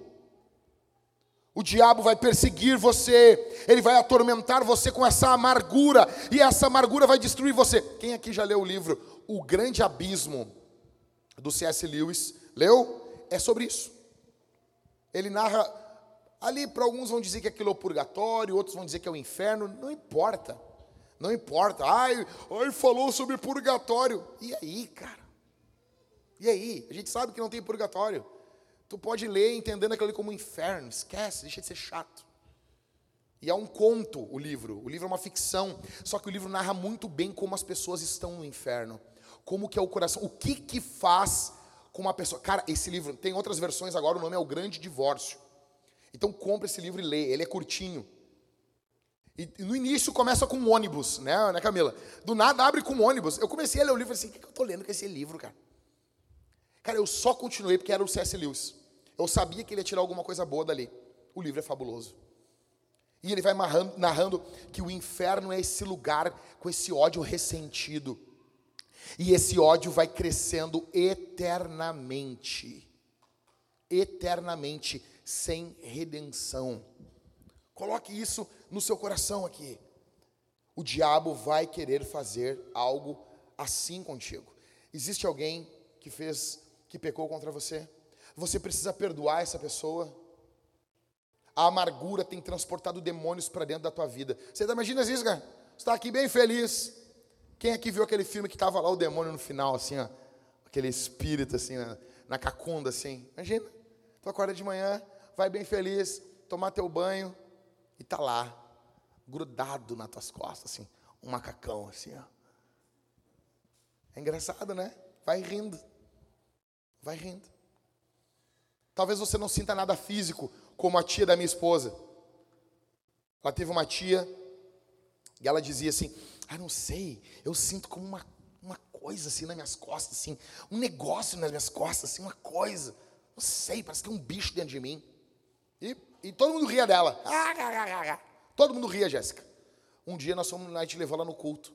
O diabo vai perseguir você, ele vai atormentar você com essa amargura, e essa amargura vai destruir você. Quem aqui já leu o livro O Grande Abismo, do C.S. Lewis? Leu? É sobre isso. Ele narra Ali, para alguns vão dizer que aquilo é o purgatório, outros vão dizer que é o inferno, não importa. Não importa. Ai, ai, falou sobre purgatório. E aí, cara? E aí? A gente sabe que não tem purgatório. Tu pode ler entendendo aquilo ali como um inferno. Esquece, deixa de ser chato. E é um conto o livro. O livro é uma ficção. Só que o livro narra muito bem como as pessoas estão no inferno. Como que é o coração. O que que faz com uma pessoa. Cara, esse livro tem outras versões agora, o nome é O Grande Divórcio. Então compra esse livro e lê, ele é curtinho. E no início começa com um ônibus, né, né Camila? Do nada abre com um ônibus. Eu comecei a ler o livro e assim, o que eu estou lendo com esse livro, cara? Cara, eu só continuei porque era o C.S. Lewis. Eu sabia que ele ia tirar alguma coisa boa dali. O livro é fabuloso. E ele vai narrando, narrando que o inferno é esse lugar com esse ódio ressentido. E esse ódio vai crescendo eternamente. Eternamente sem redenção. Coloque isso no seu coração aqui. O diabo vai querer fazer algo assim contigo. Existe alguém que fez, que pecou contra você? Você precisa perdoar essa pessoa. A amargura tem transportado demônios para dentro da tua vida. Você imagina isso, cara? Você está aqui bem feliz. Quem aqui viu aquele filme que estava lá o demônio no final, assim, ó? Aquele espírito, assim, na, na cacunda, assim. Imagina. Tu acorda de manhã, vai bem feliz, tomar teu banho e tá lá, grudado nas tuas costas, assim, um macacão, assim, ó. É engraçado, né? Vai rindo. Vai rindo. Talvez você não sinta nada físico, como a tia da minha esposa. Ela teve uma tia e ela dizia assim: Ah, não sei, eu sinto como uma, uma coisa assim nas minhas costas, assim, um negócio nas minhas costas, assim, uma coisa. Não sei, parece que tem um bicho dentro de mim. E, e todo mundo ria dela. Todo mundo ria, Jéssica. Um dia nós fomos, a gente levou ela no culto.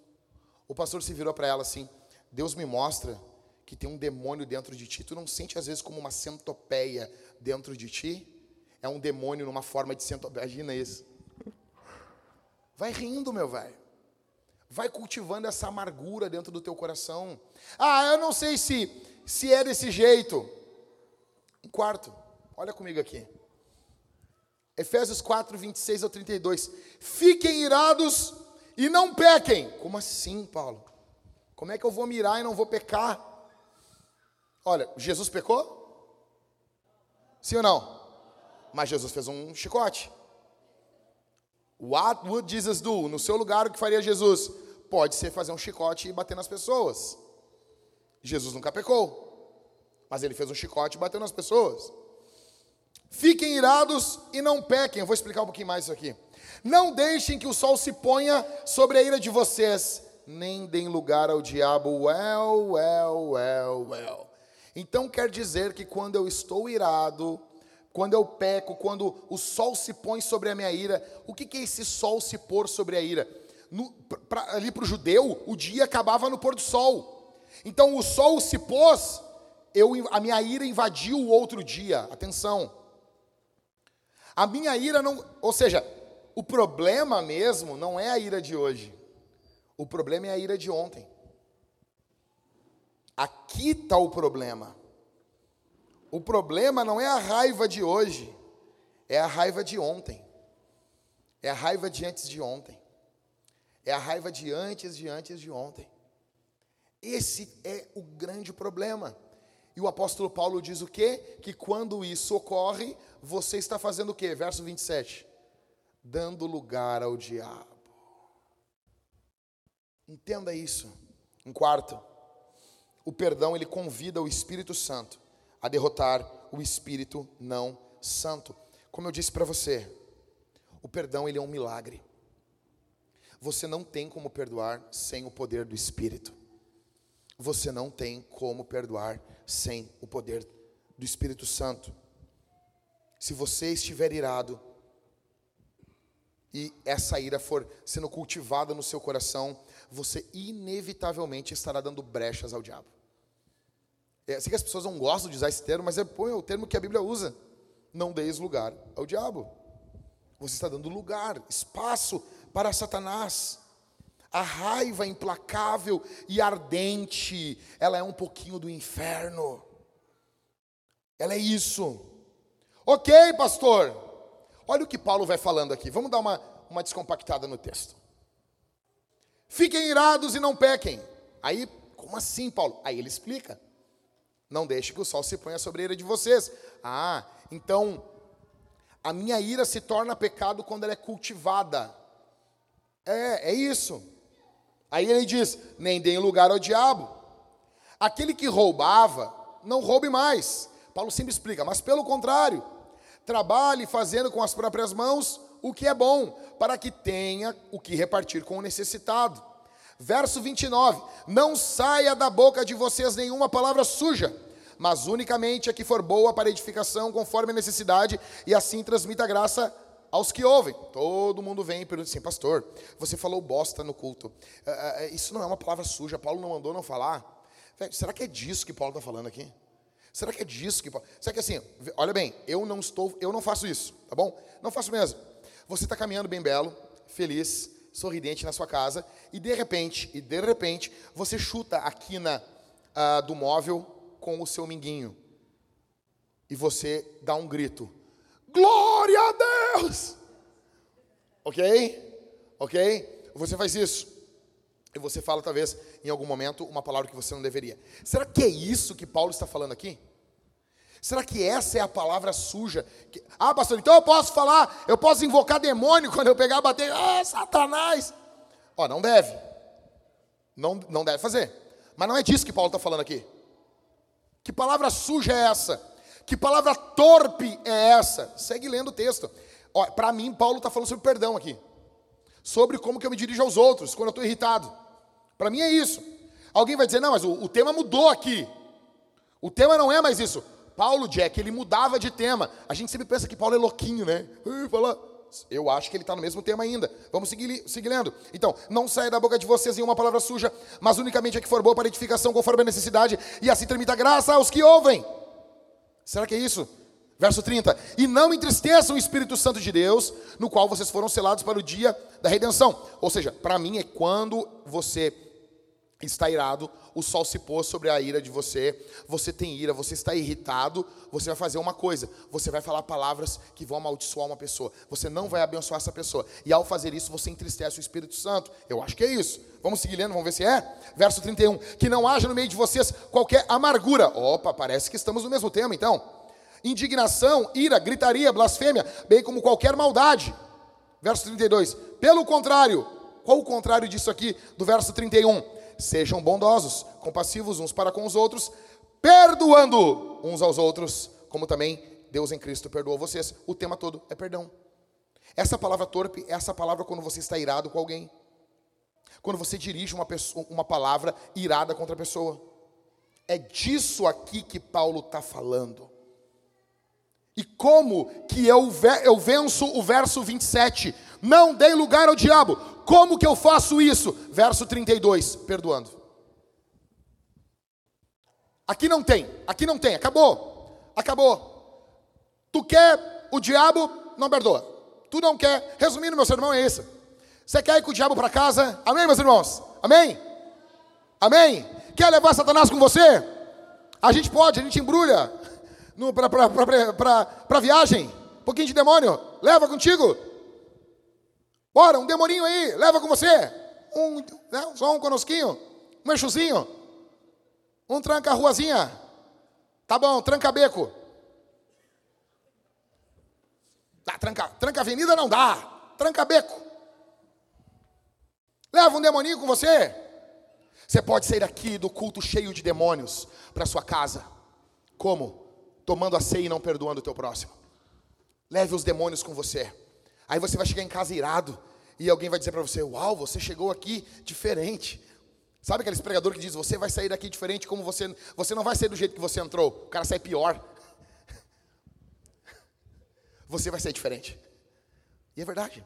O pastor se virou para ela assim: Deus me mostra que tem um demônio dentro de ti. Tu não sente às vezes como uma centopeia dentro de ti? É um demônio numa forma de centopeia. Imagina isso. Vai rindo, meu velho. Vai cultivando essa amargura dentro do teu coração. Ah, eu não sei se se é desse jeito. Um quarto. Olha comigo aqui. Efésios 4, 26 ao 32. Fiquem irados e não pequem. Como assim, Paulo? Como é que eu vou mirar e não vou pecar? Olha, Jesus pecou? Sim ou não? Mas Jesus fez um chicote. What would Jesus do? No seu lugar, o que faria Jesus? Pode ser fazer um chicote e bater nas pessoas. Jesus nunca pecou. Mas ele fez um chicote e bateu nas pessoas. Fiquem irados e não pequem. Eu vou explicar um pouquinho mais isso aqui. Não deixem que o sol se ponha sobre a ira de vocês, nem deem lugar ao diabo. Well, well, well, well. Então quer dizer que quando eu estou irado, quando eu peco, quando o sol se põe sobre a minha ira, o que, que é esse sol se pôr sobre a ira? No, pra, ali para o judeu, o dia acabava no pôr do sol. Então o sol se pôs, eu, a minha ira invadiu o outro dia. Atenção. A minha ira não. Ou seja, o problema mesmo não é a ira de hoje. O problema é a ira de ontem. Aqui está o problema. O problema não é a raiva de hoje, é a raiva de ontem. É a raiva de antes de ontem. É a raiva de antes de antes de ontem. Esse é o grande problema. E o apóstolo Paulo diz o quê? Que quando isso ocorre, você está fazendo o quê? Verso 27. Dando lugar ao diabo. Entenda isso. Em quarto, o perdão ele convida o Espírito Santo a derrotar o espírito não santo. Como eu disse para você, o perdão ele é um milagre. Você não tem como perdoar sem o poder do Espírito. Você não tem como perdoar sem o poder do Espírito Santo. Se você estiver irado e essa ira for sendo cultivada no seu coração, você inevitavelmente estará dando brechas ao diabo. É, sei que as pessoas não gostam de usar esse termo, mas é, põe o termo que a Bíblia usa. Não deis lugar ao diabo. Você está dando lugar, espaço para Satanás. A raiva implacável e ardente, ela é um pouquinho do inferno. Ela é isso. Ok, pastor. Olha o que Paulo vai falando aqui. Vamos dar uma, uma descompactada no texto. Fiquem irados e não pequem. Aí, como assim, Paulo? Aí ele explica. Não deixe que o sol se ponha sobre a ira de vocês. Ah, então a minha ira se torna pecado quando ela é cultivada. É, é isso. Aí ele diz: nem deem lugar ao diabo. Aquele que roubava, não roube mais. Paulo sempre explica, mas pelo contrário, trabalhe fazendo com as próprias mãos o que é bom, para que tenha o que repartir com o necessitado. Verso 29: Não saia da boca de vocês nenhuma palavra suja, mas unicamente a que for boa para edificação, conforme a necessidade, e assim transmita graça aos que ouvem. Todo mundo vem e pergunta assim, pastor, você falou bosta no culto. Uh, uh, isso não é uma palavra suja, Paulo não mandou não falar. será que é disso que Paulo está falando aqui? Será que é disso que Paulo... Será que assim, olha bem, eu não estou, eu não faço isso, tá bom? Não faço mesmo. Você está caminhando bem belo, feliz, sorridente na sua casa, e de repente, e de repente, você chuta a quina uh, do móvel com o seu minguinho. E você dá um grito: Glória a Deus! Ok? Ok? Você faz isso. E você fala, talvez, em algum momento, uma palavra que você não deveria. Será que é isso que Paulo está falando aqui? Será que essa é a palavra suja? Ah, pastor, então eu posso falar, eu posso invocar demônio quando eu pegar e bater, ah, Satanás. Ó, não deve. Não, não deve fazer. Mas não é disso que Paulo está falando aqui. Que palavra suja é essa? Que palavra torpe é essa? Segue lendo o texto. Para mim, Paulo está falando sobre perdão aqui. Sobre como que eu me dirijo aos outros quando eu estou irritado. Para mim é isso. Alguém vai dizer, não, mas o, o tema mudou aqui. O tema não é mais isso. Paulo, Jack, ele mudava de tema. A gente sempre pensa que Paulo é louquinho, né? Eu acho que ele está no mesmo tema ainda. Vamos seguir, seguir lendo. Então, não saia da boca de vocês nenhuma palavra suja, mas unicamente a que for boa para edificação conforme a necessidade, e assim tramita graça aos que ouvem. Será que é isso? Verso 30. E não entristeçam o Espírito Santo de Deus, no qual vocês foram selados para o dia da redenção. Ou seja, para mim é quando você está irado, o sol se pôs sobre a ira de você, você tem ira, você está irritado, você vai fazer uma coisa, você vai falar palavras que vão amaldiçoar uma pessoa, você não vai abençoar essa pessoa, e ao fazer isso você entristece o Espírito Santo, eu acho que é isso, vamos seguir lendo, vamos ver se é, verso 31, que não haja no meio de vocês qualquer amargura, opa, parece que estamos no mesmo tema então, indignação, ira, gritaria, blasfêmia, bem como qualquer maldade, verso 32, pelo contrário, qual o contrário disso aqui, do verso 31? Sejam bondosos, compassivos uns para com os outros, perdoando uns aos outros, como também Deus em Cristo perdoou vocês. O tema todo é perdão. Essa palavra torpe é essa palavra quando você está irado com alguém. Quando você dirige uma, pessoa, uma palavra irada contra a pessoa. É disso aqui que Paulo está falando. E como que eu, eu venço o verso 27? Não dei lugar ao diabo. Como que eu faço isso? Verso 32, perdoando. Aqui não tem, aqui não tem, acabou. Acabou. Tu quer o diabo, não perdoa. Tu não quer. Resumindo, meu sermão é esse. Você quer ir com o diabo para casa? Amém, meus irmãos? Amém? Amém? Quer levar Satanás com você? A gente pode, a gente embrulha para viagem. Um pouquinho de demônio. Leva contigo. Bora, um demoninho aí, leva com você. Um, né, só um conosquinho, um eixozinho. Um tranca a ruazinha. Tá bom, tranca beco. Dá, tranca, tranca avenida não dá. Tranca beco. Leva um demoninho com você. Você pode sair aqui do culto cheio de demônios para sua casa. Como? Tomando a ceia e não perdoando o teu próximo. Leve os demônios com você. Aí você vai chegar em casa irado e alguém vai dizer para você: Uau, você chegou aqui diferente. Sabe aquele pregador que diz: Você vai sair daqui diferente, como você. Você não vai sair do jeito que você entrou. O cara sai pior. Você vai sair diferente. E é verdade.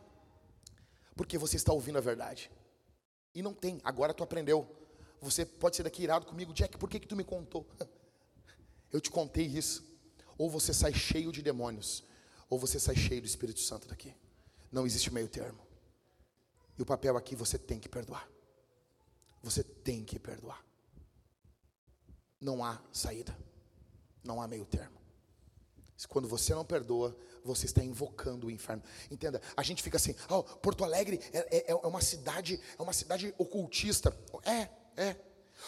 Porque você está ouvindo a verdade. E não tem. Agora tu aprendeu. Você pode ser daqui irado comigo, Jack. Por que, que tu me contou? Eu te contei isso. Ou você sai cheio de demônios, ou você sai cheio do Espírito Santo daqui. Não existe meio termo. E o papel aqui você tem que perdoar. Você tem que perdoar. Não há saída. Não há meio termo. Quando você não perdoa, você está invocando o inferno. Entenda, a gente fica assim, oh, Porto Alegre é, é, é uma cidade, é uma cidade ocultista. É, é.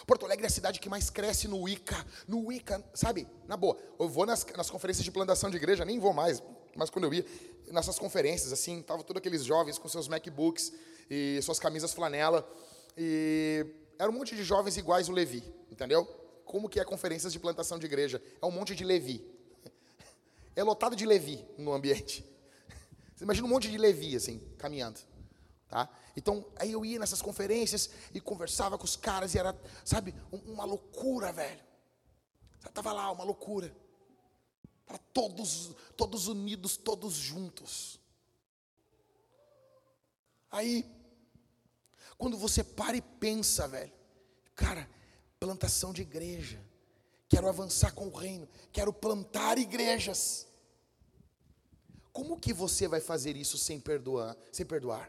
Porto Alegre é a cidade que mais cresce no Wicca. No Wicca, sabe? Na boa, eu vou nas, nas conferências de plantação de igreja, nem vou mais, mas quando eu ia, nessas conferências, assim, tava todos aqueles jovens com seus MacBooks e suas camisas flanela. E era um monte de jovens iguais o Levi, entendeu? Como que é conferências de plantação de igreja? É um monte de Levi. É lotado de Levi no ambiente. Você imagina um monte de Levi, assim, caminhando. Tá? Então, aí eu ia nessas conferências e conversava com os caras e era, sabe, uma loucura, velho. Tava lá, uma loucura. Para todos, todos unidos, todos juntos. Aí, quando você para e pensa, velho, cara, plantação de igreja, quero avançar com o reino, quero plantar igrejas. Como que você vai fazer isso sem perdoar, sem perdoar?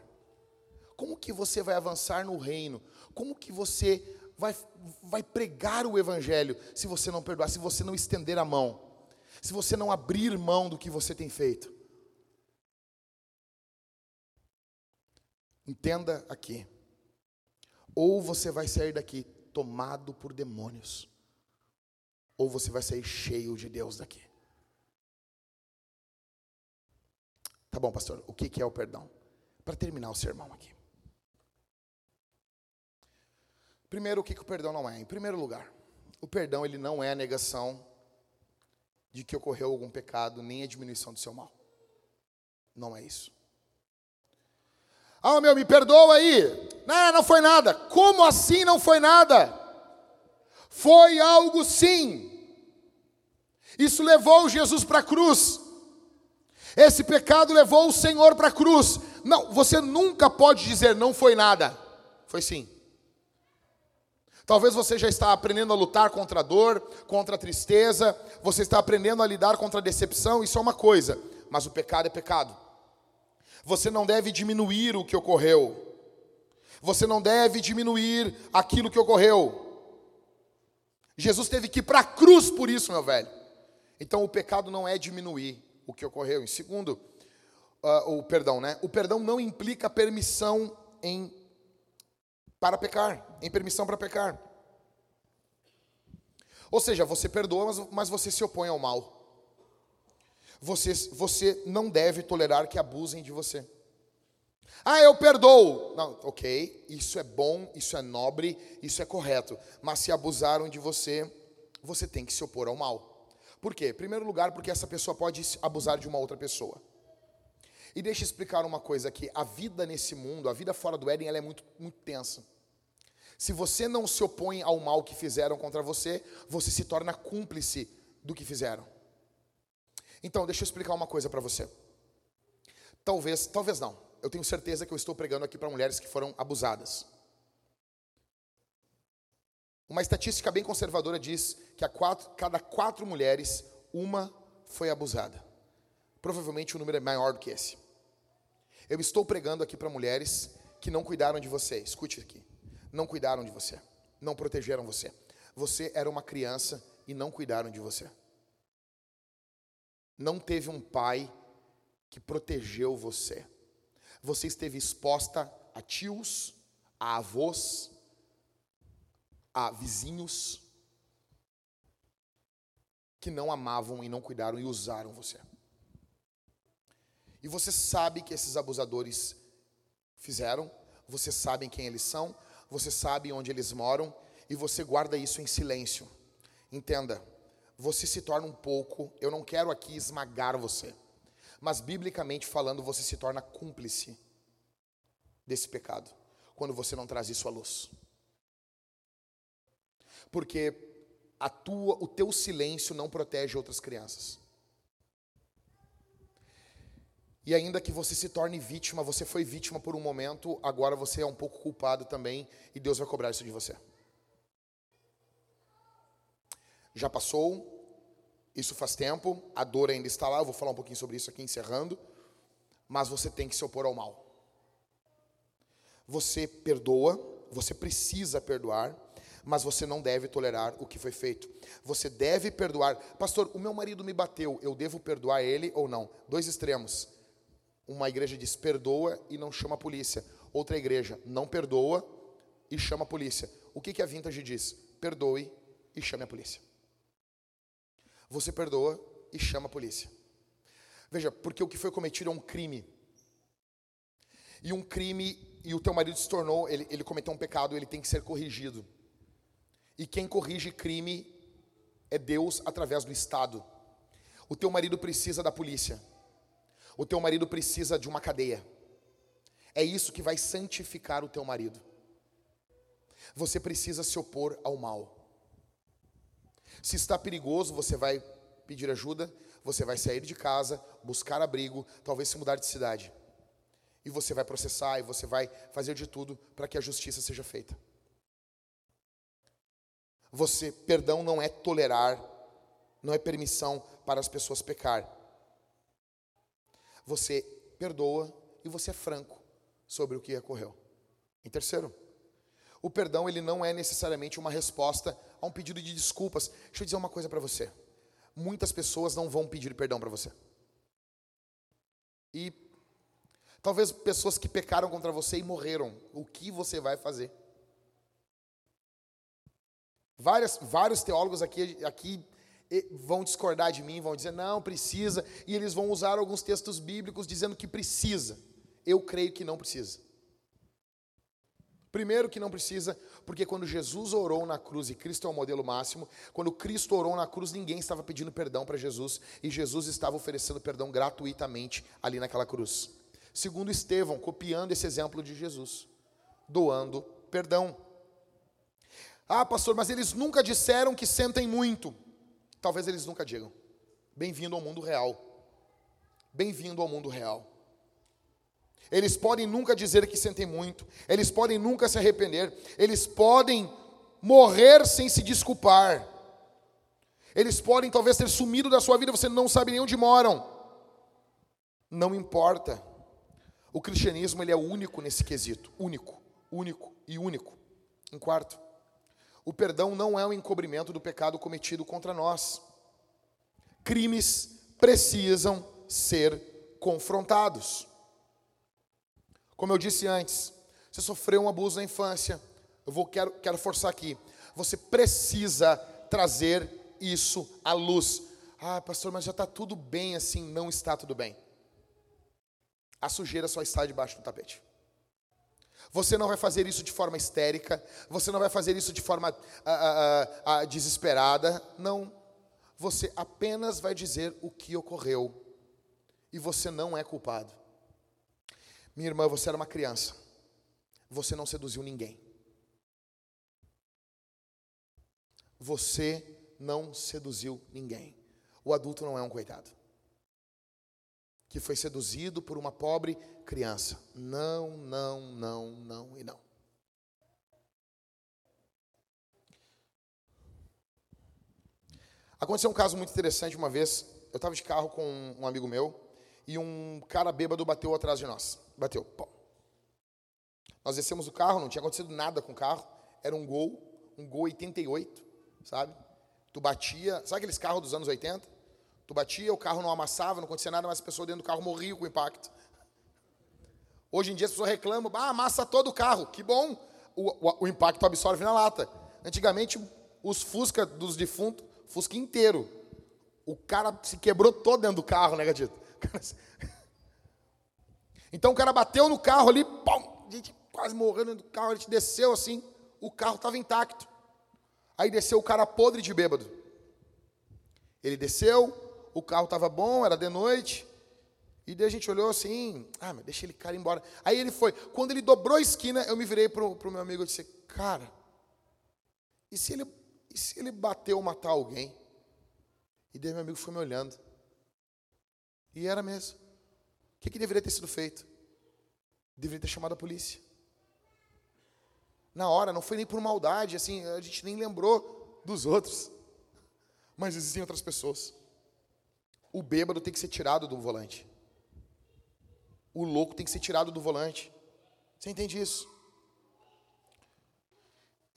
Como que você vai avançar no reino? Como que você vai, vai pregar o evangelho se você não perdoar, se você não estender a mão? se você não abrir mão do que você tem feito. Entenda aqui. Ou você vai sair daqui tomado por demônios, ou você vai sair cheio de Deus daqui. Tá bom, pastor, o que é o perdão? Para terminar o sermão aqui. Primeiro, o que, que o perdão não é? Em primeiro lugar, o perdão ele não é a negação de que ocorreu algum pecado, nem a diminuição do seu mal. Não é isso. Ah, meu, me perdoa aí. Não, não foi nada. Como assim não foi nada? Foi algo sim. Isso levou Jesus para a cruz. Esse pecado levou o Senhor para a cruz. Não, você nunca pode dizer não foi nada. Foi sim. Talvez você já está aprendendo a lutar contra a dor, contra a tristeza, você está aprendendo a lidar contra a decepção, isso é uma coisa, mas o pecado é pecado. Você não deve diminuir o que ocorreu. Você não deve diminuir aquilo que ocorreu. Jesus teve que ir para a cruz por isso, meu velho. Então o pecado não é diminuir o que ocorreu. Em segundo, uh, o perdão, né? O perdão não implica permissão em para pecar, em permissão para pecar. Ou seja, você perdoa, mas, mas você se opõe ao mal. Você, você não deve tolerar que abusem de você. Ah, eu perdoo. Não, ok, isso é bom, isso é nobre, isso é correto. Mas se abusaram de você, você tem que se opor ao mal. Por quê? Em primeiro lugar, porque essa pessoa pode abusar de uma outra pessoa. E deixa eu explicar uma coisa aqui. A vida nesse mundo, a vida fora do Éden, ela é muito, muito tensa. Se você não se opõe ao mal que fizeram contra você, você se torna cúmplice do que fizeram. Então, deixa eu explicar uma coisa para você. Talvez, talvez não. Eu tenho certeza que eu estou pregando aqui para mulheres que foram abusadas. Uma estatística bem conservadora diz que a quatro, cada quatro mulheres, uma foi abusada. Provavelmente o número é maior do que esse. Eu estou pregando aqui para mulheres que não cuidaram de você. Escute aqui. Não cuidaram de você. Não protegeram você. Você era uma criança e não cuidaram de você não teve um pai que protegeu você. Você esteve exposta a tios, a avós, a vizinhos que não amavam e não cuidaram e usaram você. E você sabe que esses abusadores fizeram, você sabe quem eles são, você sabe onde eles moram e você guarda isso em silêncio. Entenda, você se torna um pouco, eu não quero aqui esmagar você, mas biblicamente falando, você se torna cúmplice desse pecado, quando você não traz isso à luz. Porque a tua, o teu silêncio não protege outras crianças. E ainda que você se torne vítima, você foi vítima por um momento, agora você é um pouco culpado também, e Deus vai cobrar isso de você. Já passou, isso faz tempo, a dor ainda está lá, eu vou falar um pouquinho sobre isso aqui encerrando, mas você tem que se opor ao mal. Você perdoa, você precisa perdoar, mas você não deve tolerar o que foi feito. Você deve perdoar. Pastor, o meu marido me bateu, eu devo perdoar ele ou não? Dois extremos. Uma igreja diz perdoa e não chama a polícia. Outra igreja não perdoa e chama a polícia. O que, que a vintage diz? Perdoe e chame a polícia você perdoa e chama a polícia. Veja, porque o que foi cometido é um crime. E um crime, e o teu marido se tornou, ele, ele cometeu um pecado, ele tem que ser corrigido. E quem corrige crime é Deus através do Estado. O teu marido precisa da polícia. O teu marido precisa de uma cadeia. É isso que vai santificar o teu marido. Você precisa se opor ao mal. Se está perigoso, você vai pedir ajuda, você vai sair de casa, buscar abrigo, talvez se mudar de cidade. E você vai processar e você vai fazer de tudo para que a justiça seja feita. Você, perdão não é tolerar, não é permissão para as pessoas pecar. Você perdoa e você é franco sobre o que ocorreu. Em terceiro, o perdão ele não é necessariamente uma resposta a um pedido de desculpas. Deixa eu dizer uma coisa para você. Muitas pessoas não vão pedir perdão para você. E talvez pessoas que pecaram contra você e morreram. O que você vai fazer? Várias, vários teólogos aqui, aqui vão discordar de mim, vão dizer não, precisa, e eles vão usar alguns textos bíblicos dizendo que precisa. Eu creio que não precisa. Primeiro que não precisa, porque quando Jesus orou na cruz, e Cristo é o modelo máximo, quando Cristo orou na cruz, ninguém estava pedindo perdão para Jesus, e Jesus estava oferecendo perdão gratuitamente ali naquela cruz. Segundo Estevão, copiando esse exemplo de Jesus, doando perdão. Ah, pastor, mas eles nunca disseram que sentem muito. Talvez eles nunca digam. Bem-vindo ao mundo real. Bem-vindo ao mundo real. Eles podem nunca dizer que sentem muito, eles podem nunca se arrepender, eles podem morrer sem se desculpar. Eles podem talvez ter sumido da sua vida, você não sabe nem onde moram. Não importa. O cristianismo ele é único nesse quesito, único, único e único. Em quarto, o perdão não é um encobrimento do pecado cometido contra nós. Crimes precisam ser confrontados. Como eu disse antes, você sofreu um abuso na infância. Eu vou quero, quero forçar aqui. Você precisa trazer isso à luz. Ah, pastor, mas já está tudo bem assim. Não está tudo bem. A sujeira só está debaixo do tapete. Você não vai fazer isso de forma histérica. Você não vai fazer isso de forma ah, ah, ah, ah desesperada. Não. Você apenas vai dizer o que ocorreu. E você não é culpado. Minha irmã, você era uma criança. Você não seduziu ninguém. Você não seduziu ninguém. O adulto não é um coitado. Que foi seduzido por uma pobre criança. Não, não, não, não e não. Aconteceu um caso muito interessante uma vez. Eu estava de carro com um amigo meu e um cara bêbado bateu atrás de nós. Bateu. Pô. Nós descemos do carro, não tinha acontecido nada com o carro. Era um gol, um gol 88, sabe? Tu batia, sabe aqueles carros dos anos 80? Tu batia, o carro não amassava, não acontecia nada, mas a pessoa dentro do carro morria com o impacto. Hoje em dia as pessoas reclamam, ah, amassa todo o carro, que bom, o, o, o impacto absorve na lata. Antigamente, os Fusca dos defuntos, Fusca inteiro, o cara se quebrou todo dentro do carro, né, Gatito? Então o cara bateu no carro ali, pum, gente quase morrendo do carro, a gente desceu assim, o carro estava intacto. Aí desceu o cara podre de bêbado. Ele desceu, o carro estava bom, era de noite. E daí a gente olhou assim, ah, mas deixa ele cara embora. Aí ele foi. Quando ele dobrou a esquina, eu me virei para o meu amigo e disse, cara, e se ele, e se ele bater ou matar alguém? E daí meu amigo foi me olhando. E era mesmo. O que, que deveria ter sido feito? Deveria ter chamado a polícia. Na hora, não foi nem por maldade, assim, a gente nem lembrou dos outros. Mas existem outras pessoas. O bêbado tem que ser tirado do volante. O louco tem que ser tirado do volante. Você entende isso?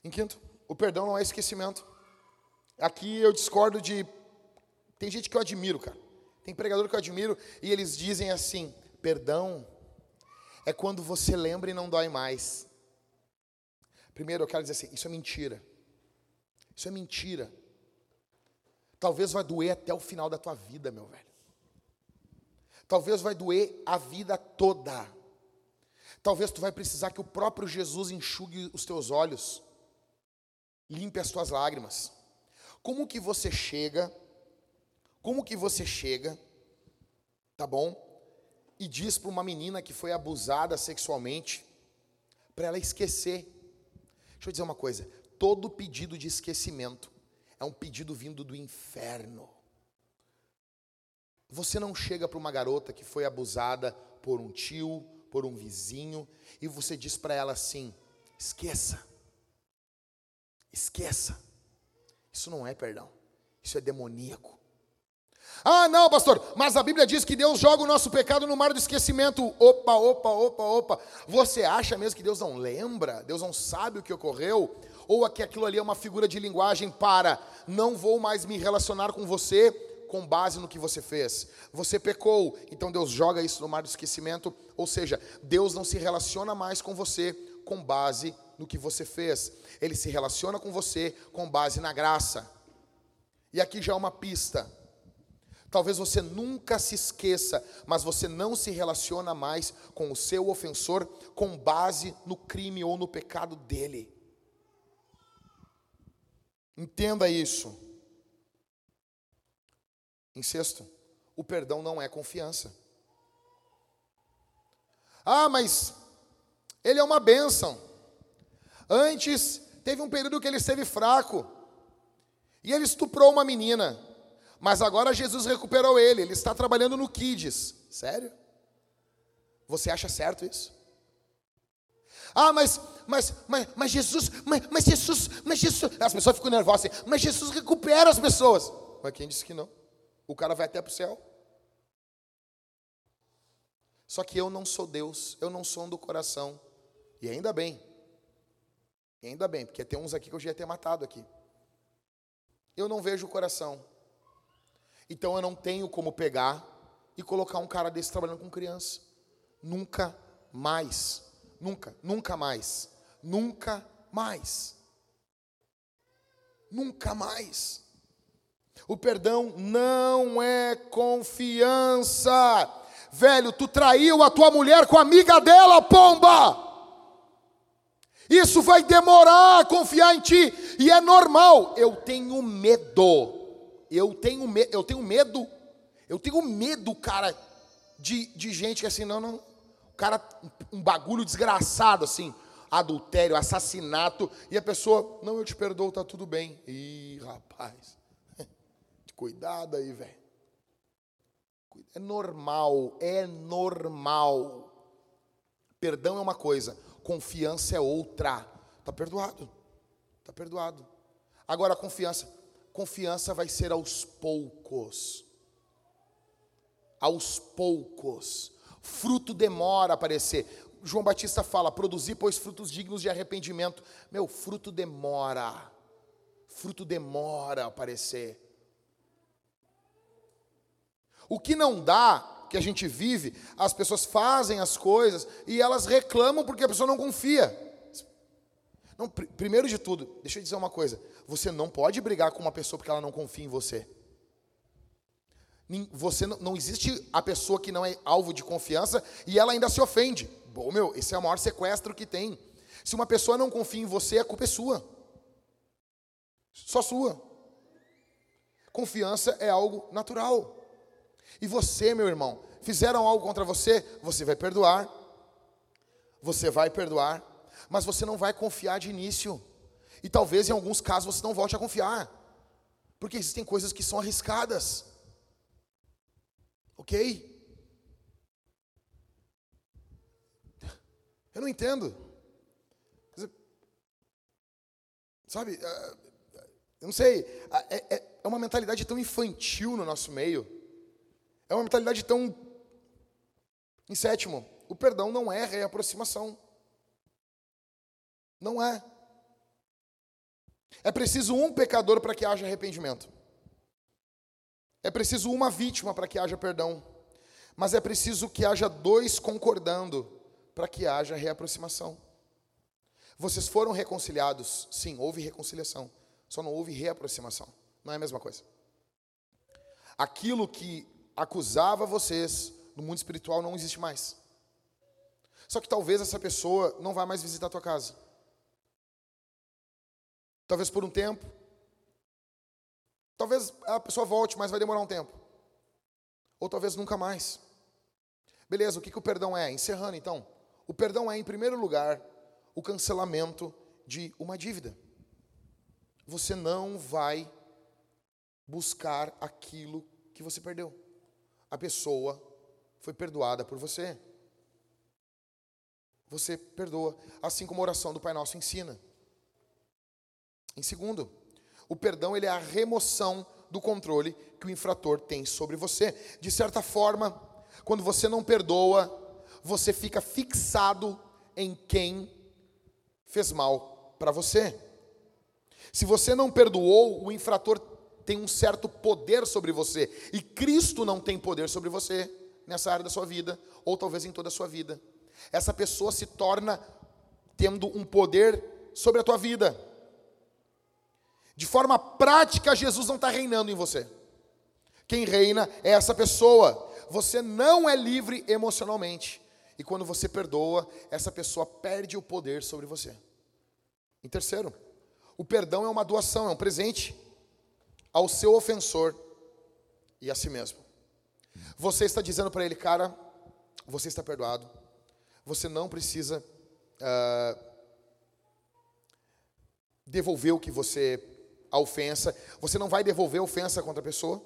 Em quinto, o perdão não é esquecimento. Aqui eu discordo de. Tem gente que eu admiro, cara. Tem pregador que eu admiro e eles dizem assim: perdão é quando você lembra e não dói mais. Primeiro eu quero dizer assim: isso é mentira. Isso é mentira. Talvez vai doer até o final da tua vida, meu velho. Talvez vai doer a vida toda. Talvez tu vai precisar que o próprio Jesus enxugue os teus olhos, limpe as tuas lágrimas. Como que você chega como que você chega, tá bom? E diz para uma menina que foi abusada sexualmente, para ela esquecer. Deixa eu dizer uma coisa: todo pedido de esquecimento é um pedido vindo do inferno. Você não chega para uma garota que foi abusada por um tio, por um vizinho, e você diz para ela assim: esqueça, esqueça. Isso não é perdão, isso é demoníaco. Ah, não, pastor, mas a Bíblia diz que Deus joga o nosso pecado no mar do esquecimento. Opa, opa, opa, opa. Você acha mesmo que Deus não lembra? Deus não sabe o que ocorreu? Ou que aquilo ali é uma figura de linguagem para não vou mais me relacionar com você com base no que você fez. Você pecou, então Deus joga isso no mar do esquecimento. Ou seja, Deus não se relaciona mais com você com base no que você fez. Ele se relaciona com você com base na graça. E aqui já é uma pista. Talvez você nunca se esqueça, mas você não se relaciona mais com o seu ofensor com base no crime ou no pecado dele. Entenda isso. Em sexto, o perdão não é confiança. Ah, mas ele é uma bênção. Antes, teve um período que ele esteve fraco. E ele estuprou uma menina. Mas agora Jesus recuperou ele. Ele está trabalhando no Kids. Sério? Você acha certo isso? Ah, mas, mas, mas, mas Jesus, mas, mas Jesus, mas Jesus. As pessoas ficam nervosas assim, mas Jesus recupera as pessoas. Mas quem disse que não? O cara vai até para o céu. Só que eu não sou Deus, eu não sou do coração. E ainda bem. E ainda bem, porque tem uns aqui que eu já ia ter matado aqui. Eu não vejo o coração. Então eu não tenho como pegar e colocar um cara desse trabalhando com criança. Nunca mais. Nunca, nunca mais. Nunca mais. Nunca mais. O perdão não é confiança. Velho, tu traiu a tua mulher com a amiga dela, pomba. Isso vai demorar a confiar em ti e é normal. Eu tenho medo. Eu tenho medo, eu tenho medo. Eu tenho medo, cara, de, de gente que assim, não, não. O cara, um bagulho desgraçado assim, adultério, assassinato, e a pessoa, não, eu te perdoo, tá tudo bem. Ih, rapaz. Cuidado aí, velho. É normal, é normal. Perdão é uma coisa, confiança é outra. Tá perdoado. Tá perdoado. Agora a confiança, confiança vai ser aos poucos. Aos poucos. Fruto demora a aparecer. João Batista fala: produzir, pois, frutos dignos de arrependimento. Meu, fruto demora. Fruto demora a aparecer. O que não dá, que a gente vive, as pessoas fazem as coisas e elas reclamam porque a pessoa não confia. Não, pr primeiro de tudo, deixa eu dizer uma coisa: você não pode brigar com uma pessoa porque ela não confia em você. Você não, não existe a pessoa que não é alvo de confiança e ela ainda se ofende. Bom, meu, esse é o maior sequestro que tem. Se uma pessoa não confia em você, a culpa é sua. Só sua. Confiança é algo natural. E você, meu irmão, fizeram algo contra você, você vai perdoar. Você vai perdoar, mas você não vai confiar de início. E talvez em alguns casos você não volte a confiar. Porque existem coisas que são arriscadas. OK? Eu não entendo. Sabe, eh, eu não sei, é, é, é uma mentalidade tão infantil no nosso meio. É uma mentalidade tão. Em sétimo, o perdão não é reaproximação. Não é. É preciso um pecador para que haja arrependimento. É preciso uma vítima para que haja perdão. Mas é preciso que haja dois concordando para que haja reaproximação. Vocês foram reconciliados? Sim, houve reconciliação. Só não houve reaproximação. Não é a mesma coisa. Aquilo que acusava vocês no mundo espiritual não existe mais. Só que talvez essa pessoa não vá mais visitar a tua casa. Talvez por um tempo. Talvez a pessoa volte, mas vai demorar um tempo. Ou talvez nunca mais. Beleza, o que, que o perdão é? Encerrando então. O perdão é, em primeiro lugar, o cancelamento de uma dívida. Você não vai buscar aquilo que você perdeu a pessoa foi perdoada por você. Você perdoa, assim como a oração do Pai Nosso ensina. Em segundo, o perdão ele é a remoção do controle que o infrator tem sobre você. De certa forma, quando você não perdoa, você fica fixado em quem fez mal para você. Se você não perdoou, o infrator tem um certo poder sobre você. E Cristo não tem poder sobre você nessa área da sua vida, ou talvez em toda a sua vida. Essa pessoa se torna tendo um poder sobre a tua vida. De forma prática, Jesus não está reinando em você. Quem reina é essa pessoa. Você não é livre emocionalmente. E quando você perdoa, essa pessoa perde o poder sobre você. Em terceiro, o perdão é uma doação, é um presente ao seu ofensor e a si mesmo. Você está dizendo para ele, cara, você está perdoado. Você não precisa uh, devolver o que você a ofensa. Você não vai devolver a ofensa contra a pessoa.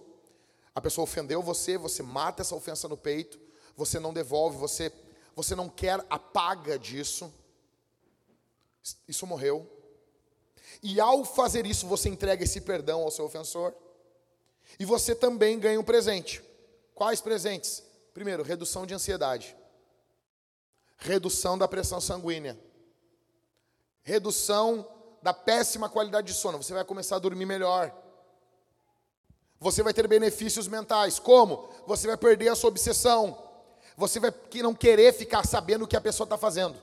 A pessoa ofendeu você, você mata essa ofensa no peito. Você não devolve, você você não quer a paga disso. Isso morreu. E ao fazer isso, você entrega esse perdão ao seu ofensor. E você também ganha um presente. Quais presentes? Primeiro, redução de ansiedade. Redução da pressão sanguínea. Redução da péssima qualidade de sono. Você vai começar a dormir melhor. Você vai ter benefícios mentais. Como? Você vai perder a sua obsessão. Você vai não querer ficar sabendo o que a pessoa está fazendo.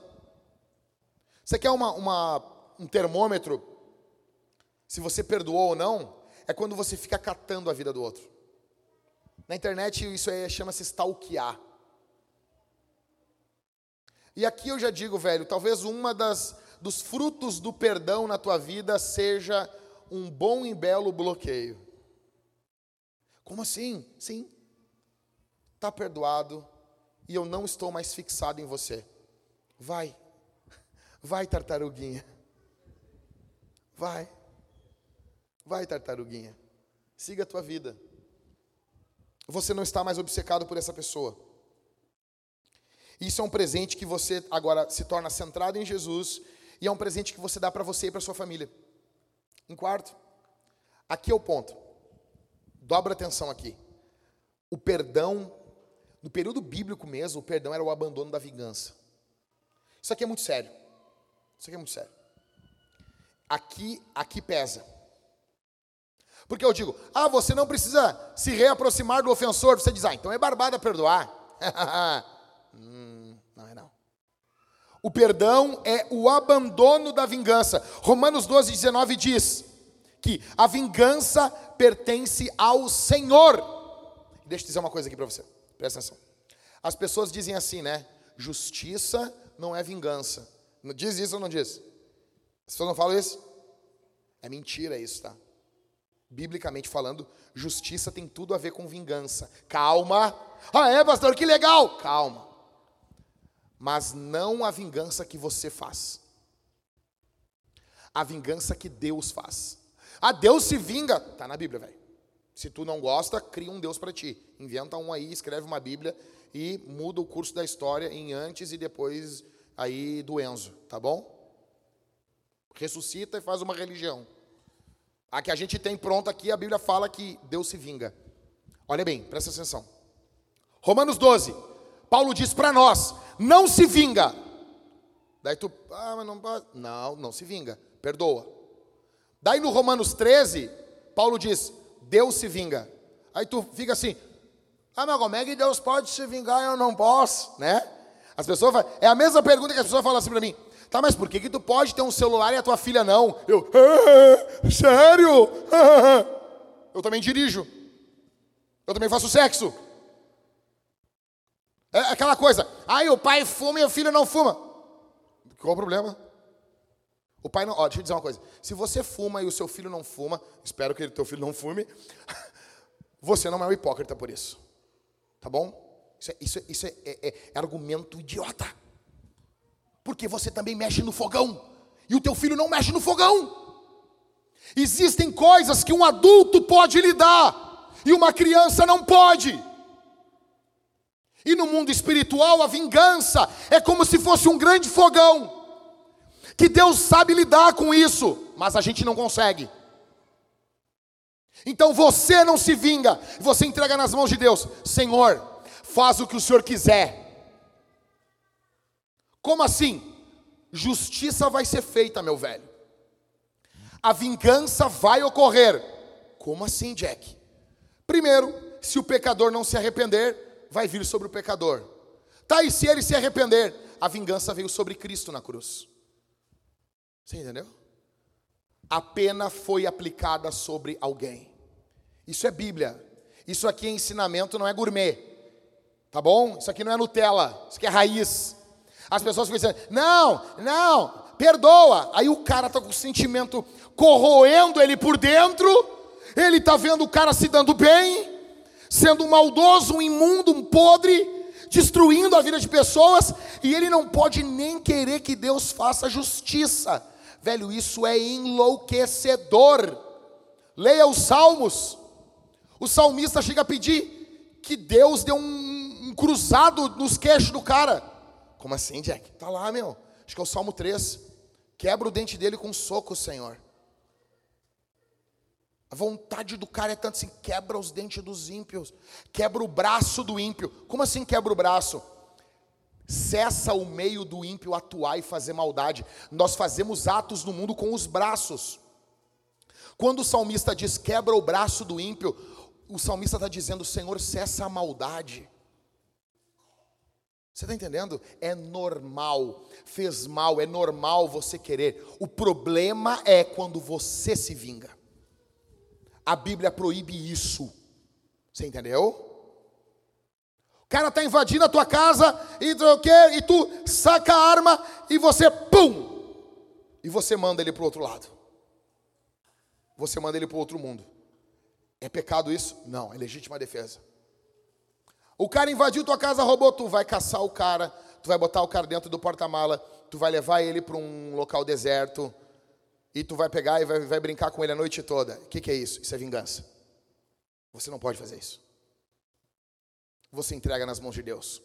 Você quer uma, uma, um termômetro? Se você perdoou ou não, é quando você fica catando a vida do outro. Na internet isso aí chama-se stalkear. E aqui eu já digo, velho, talvez uma das dos frutos do perdão na tua vida seja um bom e belo bloqueio. Como assim? Sim. Tá perdoado, e eu não estou mais fixado em você. Vai, vai, tartaruguinha. Vai, vai, tartaruguinha. Siga a tua vida. Você não está mais obcecado por essa pessoa. Isso é um presente que você agora se torna centrado em Jesus e é um presente que você dá para você e para sua família. Em quarto, aqui é o ponto. Dobra atenção aqui. O perdão no período bíblico mesmo, o perdão era o abandono da vingança. Isso aqui é muito sério. Isso aqui é muito sério. Aqui, aqui pesa. Porque eu digo, ah, você não precisa se reaproximar do ofensor. Você diz, ah, então é barbada perdoar. hum. O perdão é o abandono da vingança. Romanos 12, 19 diz que a vingança pertence ao Senhor. Deixa eu dizer uma coisa aqui para você. Presta atenção. As pessoas dizem assim, né? Justiça não é vingança. Diz isso ou não diz? As pessoas não falam isso? É mentira isso, tá? Biblicamente falando, justiça tem tudo a ver com vingança. Calma. Ah, é, pastor, que legal. Calma. Mas não a vingança que você faz. A vingança que Deus faz. Ah, Deus se vinga. Tá na Bíblia, velho. Se tu não gosta, cria um Deus para ti. Inventa um aí, escreve uma Bíblia e muda o curso da história em antes e depois aí do Enzo, tá bom? Ressuscita e faz uma religião. A que a gente tem pronta aqui, a Bíblia fala que Deus se vinga. Olha bem, presta atenção. Romanos 12. Paulo diz para nós: não se vinga. Daí tu, ah, mas não pode. Não, não se vinga. Perdoa. Daí no Romanos 13, Paulo diz: Deus se vinga. Aí tu fica assim, ah, mas como é que Deus pode se vingar e eu não posso, né? As pessoas falam, é a mesma pergunta que as pessoas falam assim para mim. Tá, mas por que que tu pode ter um celular e a tua filha não? Eu, ah, sério? Ah, eu também dirijo. Eu também faço sexo. É aquela coisa, ai, o pai fuma e o filho não fuma. Qual o problema? O pai não. Ó, deixa eu dizer uma coisa. Se você fuma e o seu filho não fuma, espero que o teu filho não fume, você não é um hipócrita por isso. Tá bom? Isso é, isso é, isso é, é, é argumento idiota. Porque você também mexe no fogão. E o teu filho não mexe no fogão. Existem coisas que um adulto pode lidar e uma criança não pode. E no mundo espiritual, a vingança é como se fosse um grande fogão que Deus sabe lidar com isso, mas a gente não consegue. Então você não se vinga, você entrega nas mãos de Deus: Senhor, faz o que o Senhor quiser. Como assim? Justiça vai ser feita, meu velho. A vingança vai ocorrer. Como assim, Jack? Primeiro, se o pecador não se arrepender, vai vir sobre o pecador. Tá, e se ele se arrepender? A vingança veio sobre Cristo na cruz. Você entendeu? a pena foi aplicada sobre alguém. Isso é Bíblia. Isso aqui é ensinamento, não é gourmet. Tá bom? Isso aqui não é Nutella. Isso aqui é raiz. As pessoas ficam dizendo: não, não, perdoa. Aí o cara tá com o sentimento corroendo ele por dentro. Ele tá vendo o cara se dando bem, sendo um maldoso, um imundo, um podre, destruindo a vida de pessoas, e ele não pode nem querer que Deus faça justiça. Velho, isso é enlouquecedor. Leia os Salmos. O salmista chega a pedir que Deus dê um, um cruzado nos queixos do cara. Como assim, Jack? Tá lá, meu. Acho que é o Salmo 3. Quebra o dente dele com um soco, Senhor. A vontade do cara é tanto assim: quebra os dentes dos ímpios, quebra o braço do ímpio. Como assim quebra o braço? Cessa o meio do ímpio atuar e fazer maldade. Nós fazemos atos no mundo com os braços. Quando o salmista diz quebra o braço do ímpio, o salmista está dizendo: Senhor, cessa a maldade. Você está entendendo? É normal, fez mal, é normal você querer. O problema é quando você se vinga. A Bíblia proíbe isso. Você entendeu? O cara está invadindo a tua casa e, e tu saca a arma e você, pum! E você manda ele para o outro lado. Você manda ele para o outro mundo. É pecado isso? Não, é legítima defesa. O cara invadiu tua casa, roubou, tu vai caçar o cara, tu vai botar o cara dentro do porta-mala, tu vai levar ele para um local deserto e tu vai pegar e vai, vai brincar com ele a noite toda. O que, que é isso? Isso é vingança. Você não pode fazer isso você entrega nas mãos de Deus.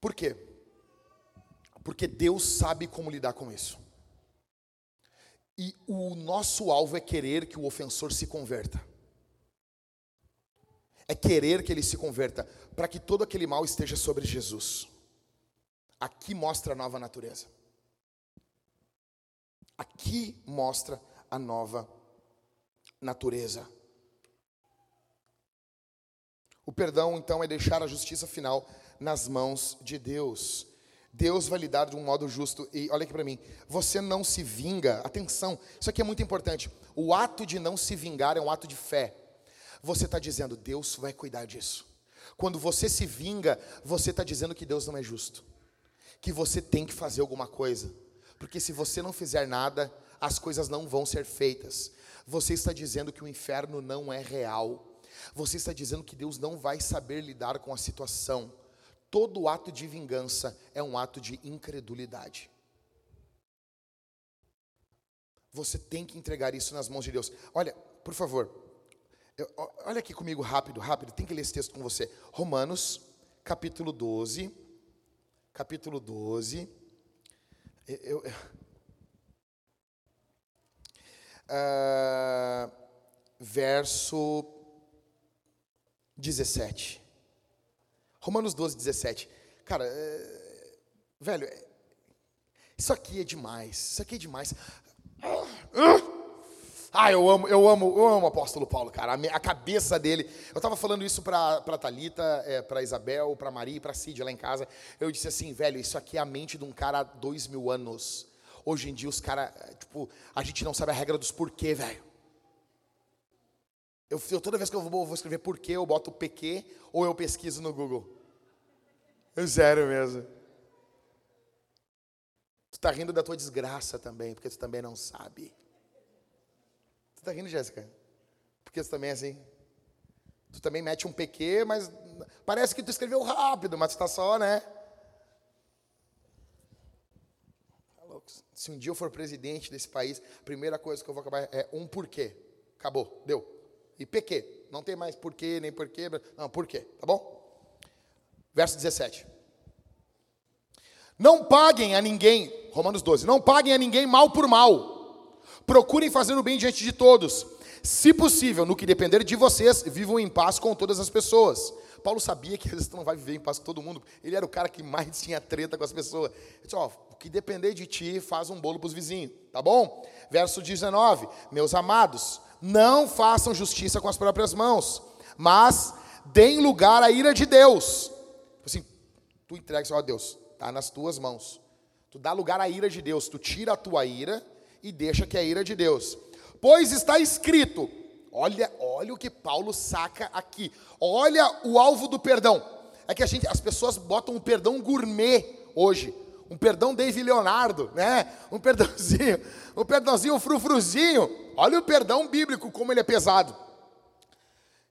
Por quê? Porque Deus sabe como lidar com isso. E o nosso alvo é querer que o ofensor se converta. É querer que ele se converta, para que todo aquele mal esteja sobre Jesus. Aqui mostra a nova natureza. Aqui mostra a nova natureza. O perdão, então, é deixar a justiça final nas mãos de Deus. Deus vai lidar de um modo justo. E olha aqui para mim, você não se vinga. Atenção, isso aqui é muito importante. O ato de não se vingar é um ato de fé. Você está dizendo, Deus vai cuidar disso. Quando você se vinga, você está dizendo que Deus não é justo. Que você tem que fazer alguma coisa. Porque se você não fizer nada, as coisas não vão ser feitas. Você está dizendo que o inferno não é real. Você está dizendo que Deus não vai saber lidar com a situação. Todo ato de vingança é um ato de incredulidade. Você tem que entregar isso nas mãos de Deus. Olha, por favor, eu, olha aqui comigo rápido, rápido, tem que ler esse texto com você. Romanos, capítulo 12. Capítulo 12. Eu, eu, uh, verso 17. Romanos 12, 17. Cara, é, velho, é, isso aqui é demais. Isso aqui é demais. Ah, eu amo, eu amo, eu amo o apóstolo Paulo, cara. A, a cabeça dele. Eu estava falando isso para pra Thalita, é, para Isabel, para Maria e para Cid lá em casa. Eu disse assim, velho, isso aqui é a mente de um cara há dois mil anos. Hoje em dia os caras, tipo, a gente não sabe a regra dos porquê, velho. Eu, eu, toda vez que eu vou, vou escrever porquê, eu boto PQ ou eu pesquiso no Google. É sério mesmo. Tu está rindo da tua desgraça também, porque tu também não sabe. Tu está rindo, Jéssica? Porque tu também é assim. Tu também mete um PQ, mas parece que tu escreveu rápido, mas tu está só, né? Tá. Se um dia eu for presidente desse país, a primeira coisa que eu vou acabar é um porquê. Acabou, deu. E PQ. Não tem mais porquê, nem porquê. Não, porquê, tá bom? Verso 17. Não paguem a ninguém, Romanos 12, não paguem a ninguém mal por mal. Procurem fazer o bem diante de todos. Se possível, no que depender de vocês, vivam em paz com todas as pessoas. Paulo sabia que às não vai viver em paz com todo mundo. Ele era o cara que mais tinha treta com as pessoas. Ele disse, ó, o que depender de ti, faz um bolo para os vizinhos, tá bom? Verso 19, meus amados, não façam justiça com as próprias mãos, mas deem lugar à ira de Deus. Assim, tu entrega, ó Deus, está nas tuas mãos. Tu dá lugar à ira de Deus, tu tira a tua ira e deixa que a ira de Deus. Pois está escrito. Olha, olha o que Paulo saca aqui. Olha o alvo do perdão. É que a gente, as pessoas botam um perdão gourmet hoje. Um perdão David Leonardo, né? Um perdãozinho, um perdãozinho frufruzinho. Olha o perdão bíblico como ele é pesado.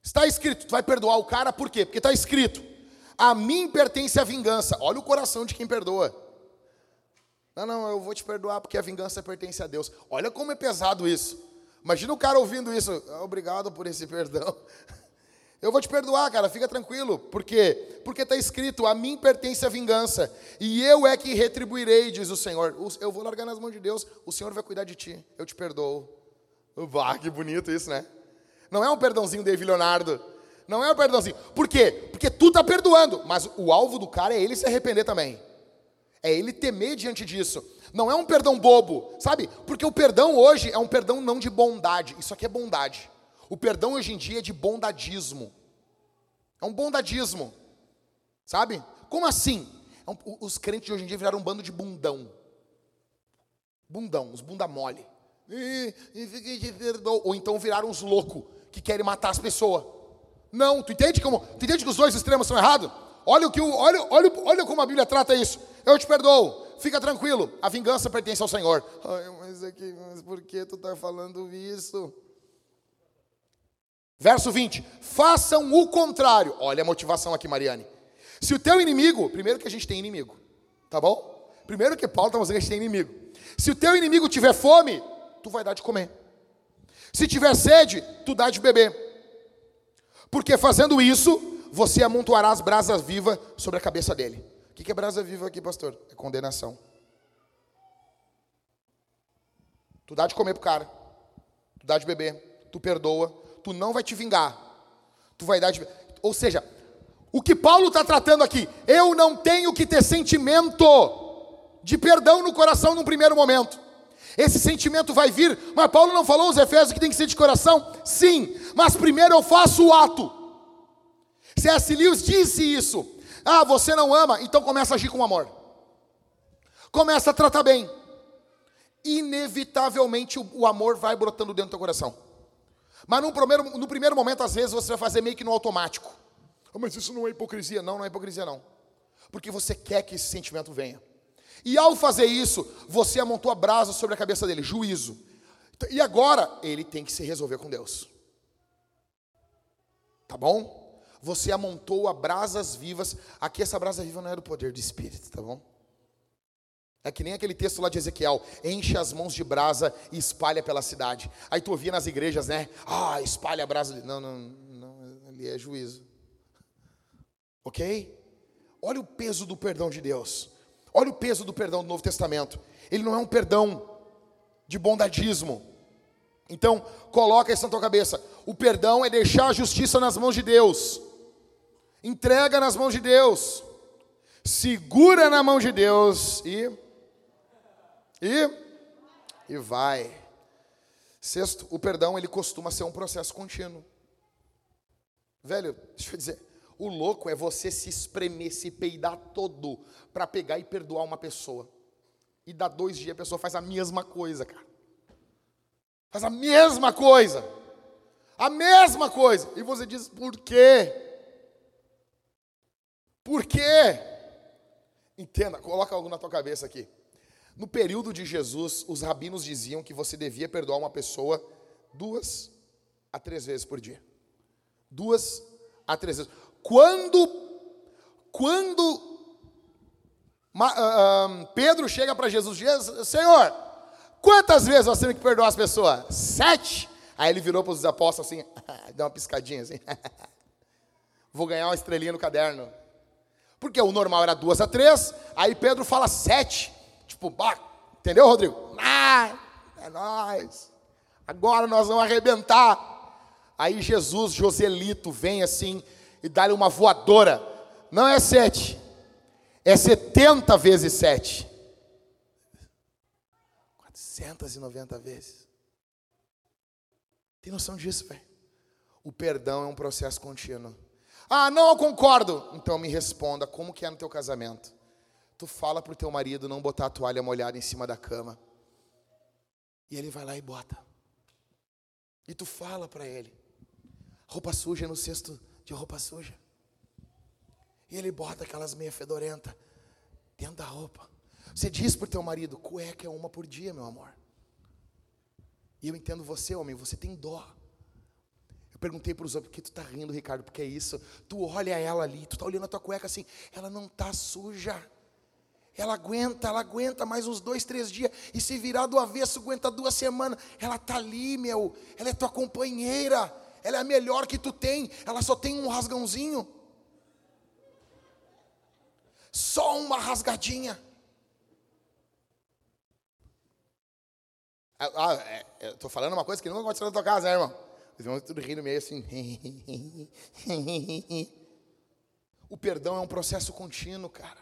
Está escrito, tu vai perdoar o cara por quê? Porque está escrito: a mim pertence a vingança. Olha o coração de quem perdoa. Não, não, eu vou te perdoar porque a vingança pertence a Deus. Olha como é pesado isso. Imagina o cara ouvindo isso. Obrigado por esse perdão. Eu vou te perdoar, cara, fica tranquilo. Por quê? Porque está escrito: a mim pertence a vingança, e eu é que retribuirei, diz o Senhor. Eu vou largar nas mãos de Deus, o Senhor vai cuidar de ti, eu te perdoo. Vá, que bonito isso, né? Não é um perdãozinho de Leonardo. Não é um perdãozinho. Por quê? Porque tu tá perdoando, mas o alvo do cara é ele se arrepender também. É ele temer diante disso. Não é um perdão bobo, sabe? Porque o perdão hoje é um perdão não de bondade. Isso aqui é bondade. O perdão hoje em dia é de bondadismo. É um bondadismo. Sabe? Como assim? É um, os crentes de hoje em dia viraram um bando de bundão. Bundão, os bunda mole. Ou então viraram uns loucos que querem matar as pessoas. Não, tu entende como? Tu entende que os dois extremos são errados? Olha o que o, olha, olha, olha como a Bíblia trata isso. Eu te perdoo. Fica tranquilo. A vingança pertence ao Senhor. Ai, mas aqui, mas por que tu está falando isso? Verso 20: Façam o contrário. Olha a motivação aqui, Mariane. Se o teu inimigo, primeiro que a gente tem inimigo, tá bom? Primeiro que Paulo está mostrando que a gente tem inimigo. Se o teu inimigo tiver fome, tu vai dar de comer. Se tiver sede, tu dá de beber. Porque fazendo isso, você amontoará as brasas vivas sobre a cabeça dele. O que é brasa viva aqui, pastor? É condenação. Tu dá de comer pro cara. Tu dá de beber. Tu perdoa. Tu não vai te vingar. Tu vai dar de. Ou seja, o que Paulo está tratando aqui, eu não tenho que ter sentimento de perdão no coração num primeiro momento. Esse sentimento vai vir, mas Paulo não falou aos Efésios que tem que ser de coração? Sim, mas primeiro eu faço o ato. C.S. Lewis disse isso. Ah, você não ama, então começa a agir com amor. Começa a tratar bem. Inevitavelmente o, o amor vai brotando dentro do teu coração. Mas no primeiro, no primeiro momento, às vezes, você vai fazer meio que no automático. Oh, mas isso não é hipocrisia. Não, não é hipocrisia, não. Porque você quer que esse sentimento venha. E ao fazer isso, você amontou a brasa sobre a cabeça dele, juízo. E agora, ele tem que se resolver com Deus. Tá bom? Você amontou a brasas vivas. Aqui essa brasa viva não é do poder do Espírito, tá bom? É que nem aquele texto lá de Ezequiel: enche as mãos de brasa e espalha pela cidade. Aí tu ouvia nas igrejas, né? Ah, espalha a brasa. Não, não, não, ali é juízo. Ok? Olha o peso do perdão de Deus. Olha o peso do perdão do Novo Testamento. Ele não é um perdão de bondadismo. Então, coloca isso na tua cabeça. O perdão é deixar a justiça nas mãos de Deus. Entrega nas mãos de Deus. Segura na mão de Deus e e e vai. Sexto, o perdão ele costuma ser um processo contínuo. Velho, deixa eu dizer, o louco é você se espremer, se peidar todo para pegar e perdoar uma pessoa. E dá dois dias a pessoa faz a mesma coisa, cara. Faz a mesma coisa. A mesma coisa. E você diz, por quê? Por quê? Entenda, coloca algo na tua cabeça aqui. No período de Jesus, os rabinos diziam que você devia perdoar uma pessoa duas a três vezes por dia. Duas a três vezes. Quando, quando uh, Pedro chega para Jesus, diz, Senhor, quantas vezes nós temos que perdoar as pessoas? Sete. Aí ele virou para os apóstolos assim, deu uma piscadinha assim. Vou ganhar uma estrelinha no caderno. Porque o normal era duas a três, aí Pedro fala sete. Tipo, bah, entendeu, Rodrigo? Ah, é nós. Agora nós vamos arrebentar. Aí Jesus, Joselito, vem assim, e dá-lhe uma voadora. Não é sete, é setenta vezes sete. 490 vezes. Tem noção disso, velho? O perdão é um processo contínuo. Ah, não, eu concordo. Então me responda, como que é no teu casamento? Tu fala pro teu marido não botar a toalha molhada em cima da cama. E ele vai lá e bota. E tu fala para ele. Roupa suja no cesto de roupa suja. E ele bota aquelas meia fedorenta dentro da roupa. Você diz pro teu marido, cueca é uma por dia, meu amor. E eu entendo você, homem, você tem dó. Perguntei para os outros, por que tu tá rindo, Ricardo? Porque é isso. Tu olha ela ali, tu tá olhando a tua cueca assim, ela não tá suja. Ela aguenta, ela aguenta mais uns dois, três dias. E se virar do avesso, aguenta duas semanas. Ela tá ali, meu. Ela é tua companheira. Ela é a melhor que tu tem. Ela só tem um rasgãozinho. Só uma rasgadinha. Ah, ah é, tô falando uma coisa que nunca aconteceu na tua casa, né, irmão? Os irmãos tudo rindo meio assim. o perdão é um processo contínuo, cara.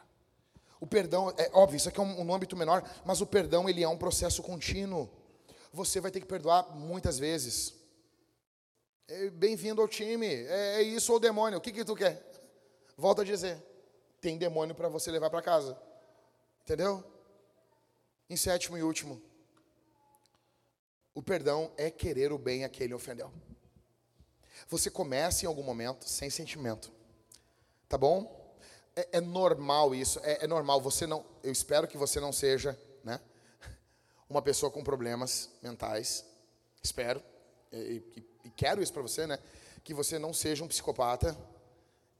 O perdão, é óbvio, isso aqui é um, um âmbito menor, mas o perdão ele é um processo contínuo. Você vai ter que perdoar muitas vezes. É, Bem-vindo ao time. É, é, isso ou demônio? O que, que tu quer? Volta a dizer. Tem demônio para você levar para casa. Entendeu? Em sétimo e último. O perdão é querer o bem a quem ofendeu. Você começa em algum momento sem sentimento. Tá bom? é, é normal isso, é, é, normal. Você não, eu espero que você não seja, né, uma pessoa com problemas mentais. Espero e, e, e quero isso para você, né, que você não seja um psicopata,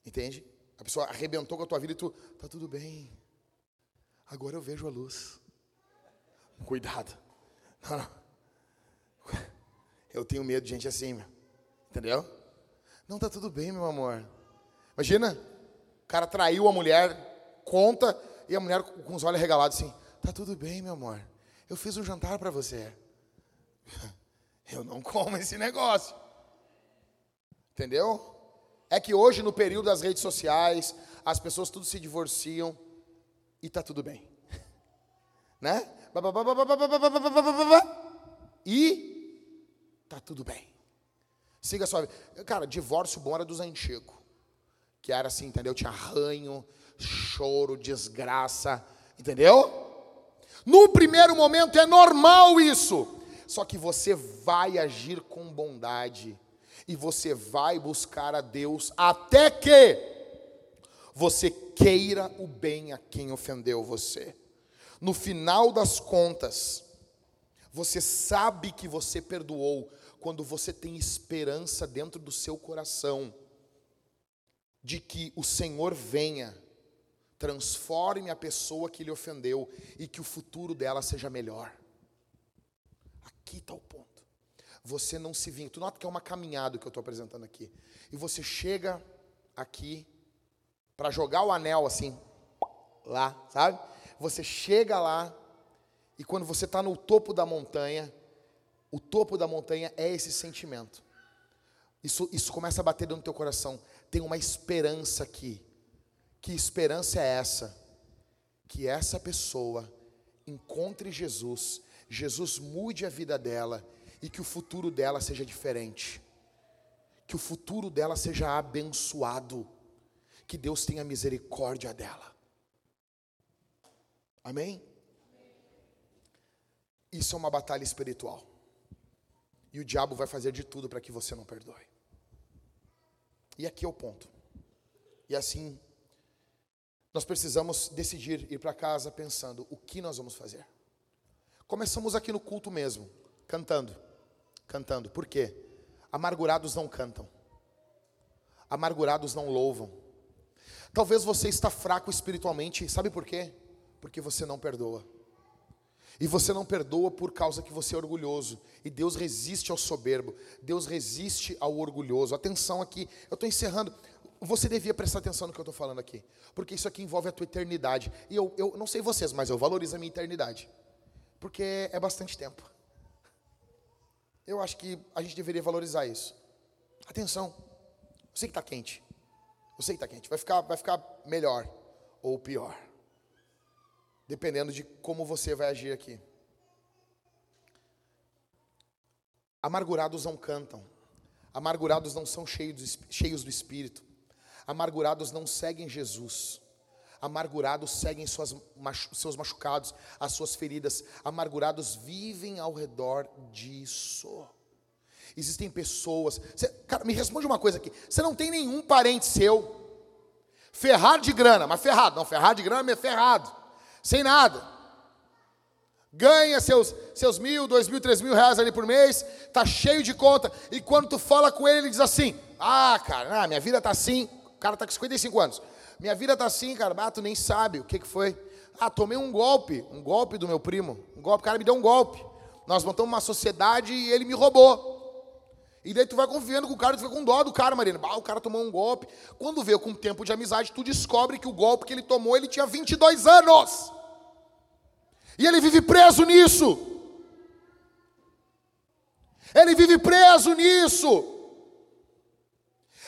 entende? A pessoa arrebentou com a tua vida e tu tá tudo bem. Agora eu vejo a luz. Cuidado. Não, não. Eu tenho medo de gente assim, meu. Entendeu? Não tá tudo bem, meu amor. Imagina, o cara traiu a mulher, conta, e a mulher com os olhos regalados assim: Tá tudo bem, meu amor. Eu fiz um jantar para você. Eu não como esse negócio. Entendeu? É que hoje, no período das redes sociais, as pessoas tudo se divorciam e tá tudo bem. Né? E tá tudo bem. Siga a sua vida. Cara, divórcio bom era dos antigos que era assim, entendeu? Tinha ranho, choro, desgraça, entendeu? No primeiro momento é normal isso, só que você vai agir com bondade e você vai buscar a Deus até que você queira o bem a quem ofendeu você. No final das contas, você sabe que você perdoou quando você tem esperança dentro do seu coração de que o Senhor venha, transforme a pessoa que lhe ofendeu e que o futuro dela seja melhor. Aqui está o ponto. Você não se vinga. Tu nota que é uma caminhada que eu estou apresentando aqui. E você chega aqui para jogar o anel assim, lá, sabe? Você chega lá e quando você está no topo da montanha, o topo da montanha é esse sentimento. Isso, isso começa a bater dentro do teu coração tem uma esperança aqui. Que esperança é essa? Que essa pessoa encontre Jesus, Jesus mude a vida dela e que o futuro dela seja diferente. Que o futuro dela seja abençoado. Que Deus tenha misericórdia dela. Amém? Isso é uma batalha espiritual. E o diabo vai fazer de tudo para que você não perdoe. E aqui é o ponto. E assim, nós precisamos decidir ir para casa pensando o que nós vamos fazer. Começamos aqui no culto mesmo, cantando. Cantando. Por quê? Amargurados não cantam. Amargurados não louvam. Talvez você está fraco espiritualmente, sabe por quê? Porque você não perdoa. E você não perdoa por causa que você é orgulhoso. E Deus resiste ao soberbo. Deus resiste ao orgulhoso. Atenção aqui, eu estou encerrando. Você devia prestar atenção no que eu estou falando aqui. Porque isso aqui envolve a tua eternidade. E eu, eu não sei vocês, mas eu valorizo a minha eternidade. Porque é bastante tempo. Eu acho que a gente deveria valorizar isso. Atenção. Eu sei que está quente. Eu sei que está quente. Vai ficar, vai ficar melhor ou pior dependendo de como você vai agir aqui. Amargurados não cantam, amargurados não são cheios, do Espírito, amargurados não seguem Jesus, amargurados seguem suas, seus machucados, as suas feridas, amargurados vivem ao redor disso. Existem pessoas. Cara, me responde uma coisa aqui. Você não tem nenhum parente seu ferrado de grana, mas ferrado, não, ferrado de grana, mas ferrado, sem nada. Ganha seus, seus mil, dois mil, três mil reais ali por mês, tá cheio de conta, e quando tu fala com ele, ele diz assim: Ah, cara, ah, minha vida tá assim, o cara tá com 55 anos, minha vida tá assim, cara, ah, tu nem sabe o que, que foi. Ah, tomei um golpe, um golpe do meu primo, um golpe, o cara me deu um golpe. Nós montamos uma sociedade e ele me roubou. E daí tu vai confiando com o cara, tu fica com dó do cara, Marina. Ah, o cara tomou um golpe. Quando vê com tempo de amizade, tu descobre que o golpe que ele tomou, ele tinha 22 anos. E ele vive preso nisso. Ele vive preso nisso.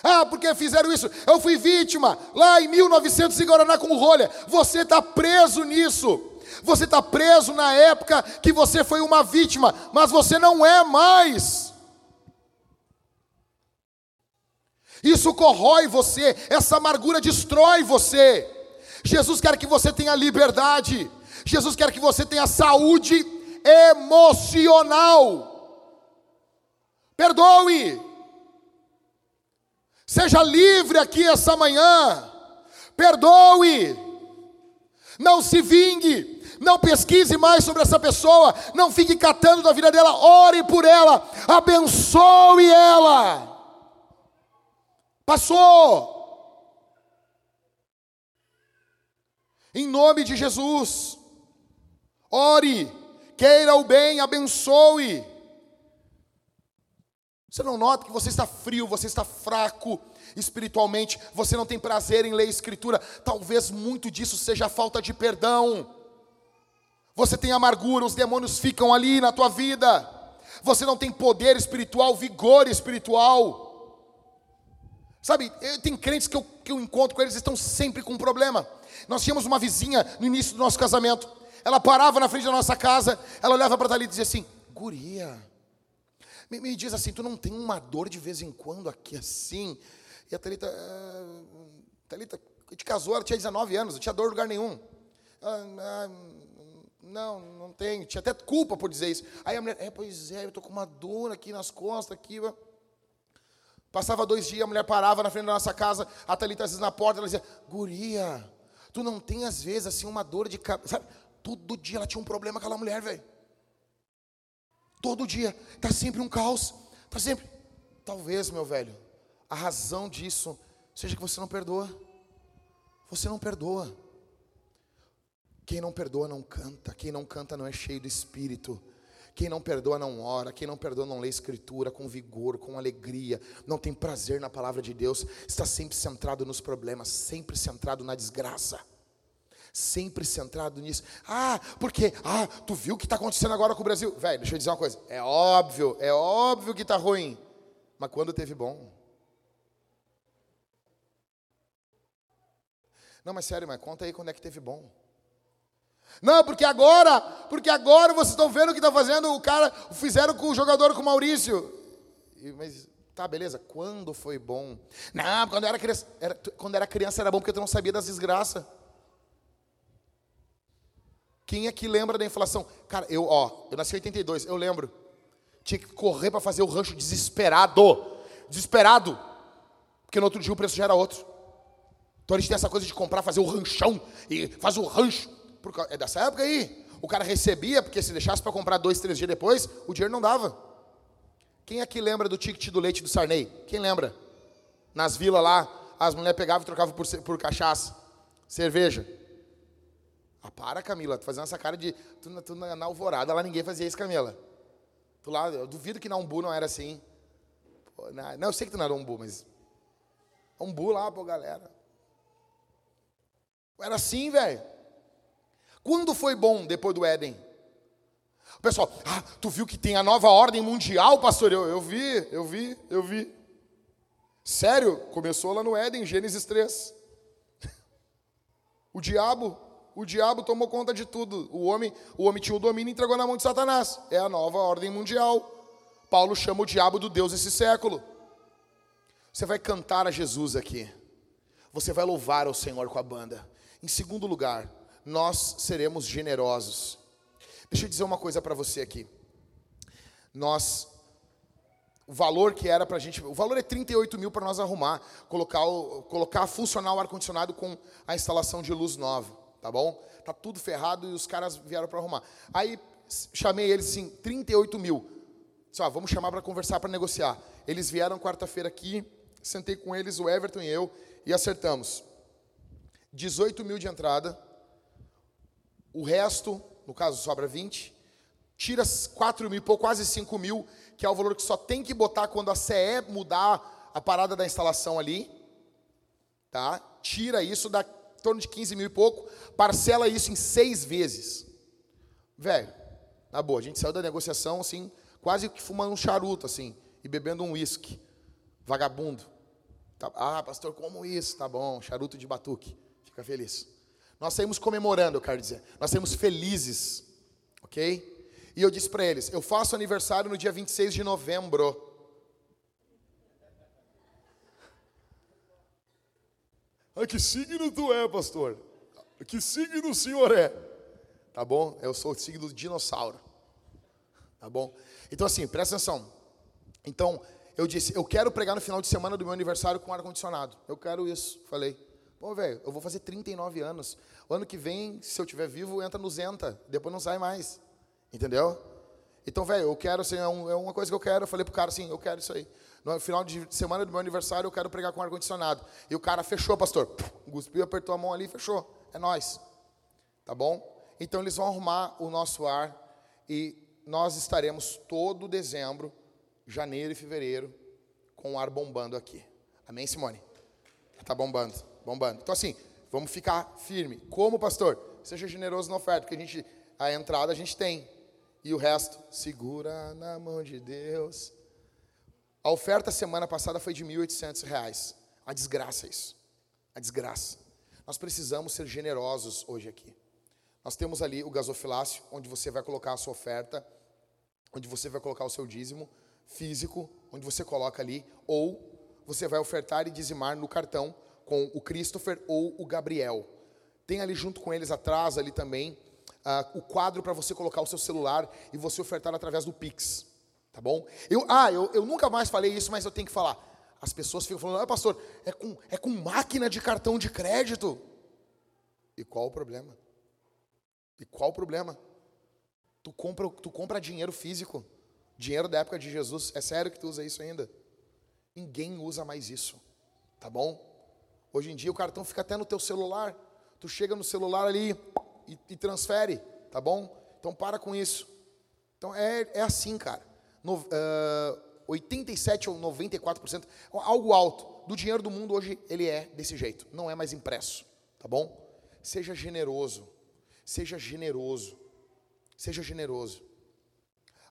Ah, porque fizeram isso? Eu fui vítima lá em 1900 em Guaraná com rolha. Você está preso nisso. Você está preso na época que você foi uma vítima, mas você não é mais. Isso corrói você, essa amargura destrói você. Jesus quer que você tenha liberdade. Jesus quer que você tenha saúde emocional. Perdoe. Seja livre aqui essa manhã. Perdoe. Não se vingue. Não pesquise mais sobre essa pessoa. Não fique catando da vida dela. Ore por ela. Abençoe ela. Passou. Em nome de Jesus. Ore. Queira o bem. Abençoe. Você não nota que você está frio, você está fraco espiritualmente, você não tem prazer em ler escritura. Talvez muito disso seja a falta de perdão. Você tem amargura, os demônios ficam ali na tua vida. Você não tem poder espiritual, vigor espiritual. Sabe, tem crentes que eu, que eu encontro com eles, estão sempre com um problema. Nós tínhamos uma vizinha no início do nosso casamento. Ela parava na frente da nossa casa, ela olhava para Thalita e dizia assim: Guria, me, me, diz assim, tu não tem uma dor de vez em quando aqui assim? E a Thalita, ah, Thalita, gente casou, ela tinha 19 anos, não tinha dor em lugar nenhum. Ah, ah, não, não tenho, tinha até culpa por dizer isso. Aí a mulher, é, pois é, eu estou com uma dor aqui nas costas, aqui. Passava dois dias, a mulher parava na frente da nossa casa, a Thalita às vezes na porta, ela dizia, guria, tu não tem às vezes assim uma dor de cabeça, Todo dia ela tinha um problema aquela mulher, velho. Todo dia. Está sempre um caos. Está sempre. Talvez, meu velho, a razão disso seja que você não perdoa. Você não perdoa. Quem não perdoa não canta. Quem não canta não é cheio do espírito. Quem não perdoa não ora, quem não perdoa não lê escritura com vigor, com alegria, não tem prazer na palavra de Deus, está sempre centrado nos problemas, sempre centrado na desgraça sempre centrado nisso. Ah, porque, ah, tu viu o que está acontecendo agora com o Brasil? Velho, deixa eu dizer uma coisa. É óbvio, é óbvio que está ruim. Mas quando teve bom? Não, mas sério, mas conta aí quando é que teve bom. Não, porque agora, porque agora vocês estão vendo o que está fazendo o cara, fizeram com o jogador com o Maurício. Mas tá, beleza, quando foi bom? Não, quando era criança, era, quando era criança era bom porque tu não sabia das desgraças. Quem é que lembra da inflação? Cara, eu, ó, eu nasci em 82, eu lembro. Tinha que correr para fazer o rancho desesperado. Desesperado. Porque no outro dia o preço já era outro. Então a gente tem essa coisa de comprar, fazer o ranchão e faz o rancho. É dessa época aí. O cara recebia, porque se deixasse para comprar dois, três dias depois, o dinheiro não dava. Quem aqui lembra do ticket do leite do Sarney? Quem lembra? Nas vilas lá, as mulheres pegavam e trocavam por, por cachaça, cerveja. Ah, para, Camila, tu fazendo essa cara de. Tu, tu na, na alvorada lá ninguém fazia isso, Camila. Tu lá, eu duvido que na Umbu não era assim. Pô, na, não, eu sei que tu não era Umbu, mas. Umbu lá, pô, galera. Era assim, velho. Quando foi bom depois do Éden? O pessoal, ah, tu viu que tem a nova ordem mundial, pastor? Eu, eu vi, eu vi, eu vi. Sério, começou lá no Éden, Gênesis 3. O diabo o diabo tomou conta de tudo. O homem, o homem tinha o domínio e entregou na mão de Satanás. É a nova ordem mundial. Paulo chama o diabo do Deus desse século. Você vai cantar a Jesus aqui. Você vai louvar ao Senhor com a banda. Em segundo lugar, nós seremos generosos. Deixa eu dizer uma coisa para você aqui. Nós o valor que era para a gente. O valor é 38 mil para nós arrumar, colocar, o, colocar funcionar o ar-condicionado com a instalação de luz nova, tá bom? Tá tudo ferrado e os caras vieram para arrumar. Aí chamei eles assim, 38 mil. Disse, ó, vamos chamar para conversar, para negociar. Eles vieram quarta-feira aqui, sentei com eles, o Everton e eu, e acertamos. 18 mil de entrada, o resto, no caso sobra 20, tira 4 mil, pô, quase 5 mil, que é o valor que só tem que botar quando a CE mudar a parada da instalação ali, tá? Tira isso, dá em torno de 15 mil e pouco, parcela isso em seis vezes. Velho, na boa, a gente saiu da negociação assim, quase que fumando um charuto assim, e bebendo um uísque. Vagabundo. Tá, ah, pastor, como isso? Tá bom, charuto de batuque. Fica feliz. Nós saímos comemorando, eu quero dizer. Nós saímos felizes. Ok? E eu disse para eles: eu faço aniversário no dia 26 de novembro. Ah, que signo tu é, pastor? Que signo o senhor é? Tá bom? Eu sou o signo dinossauro. Tá bom? Então, assim, presta atenção. Então, eu disse: eu quero pregar no final de semana do meu aniversário com ar-condicionado. Eu quero isso. Falei: pô, velho, eu vou fazer 39 anos. O ano que vem, se eu estiver vivo, entra no Zenta. Depois não sai mais. Entendeu? Então, velho, eu quero, assim, é, um, é, uma coisa que eu quero. Eu falei pro cara assim, eu quero isso aí. No final de semana do meu aniversário, eu quero pregar com ar-condicionado. E o cara fechou, pastor. Cuspiu, apertou a mão ali e fechou. É nós. Tá bom? Então, eles vão arrumar o nosso ar e nós estaremos todo dezembro, janeiro e fevereiro, com o ar bombando aqui. Amém, Simone? Tá bombando, bombando. Então, assim, vamos ficar firme. Como, pastor? Seja generoso na oferta, porque a gente, a entrada a gente tem. E o resto, segura na mão de Deus. A oferta semana passada foi de R$ 1.800. A desgraça isso. A desgraça. Nós precisamos ser generosos hoje aqui. Nós temos ali o gasofilácio, onde você vai colocar a sua oferta, onde você vai colocar o seu dízimo físico, onde você coloca ali, ou você vai ofertar e dizimar no cartão com o Christopher ou o Gabriel. Tem ali junto com eles atrás ali também uh, o quadro para você colocar o seu celular e você ofertar através do Pix. Tá bom? Eu, ah, eu, eu nunca mais falei isso, mas eu tenho que falar. As pessoas ficam falando, ah, pastor, é com, é com máquina de cartão de crédito. E qual o problema? E qual o problema? Tu compra, tu compra dinheiro físico. Dinheiro da época de Jesus. É sério que tu usa isso ainda? Ninguém usa mais isso. Tá bom? Hoje em dia o cartão fica até no teu celular. Tu chega no celular ali, e, e transfere, tá bom? Então para com isso. Então é, é assim, cara. No, uh, 87 ou 94%, algo alto do dinheiro do mundo hoje ele é desse jeito, não é mais impresso, tá bom? Seja generoso, seja generoso, seja generoso.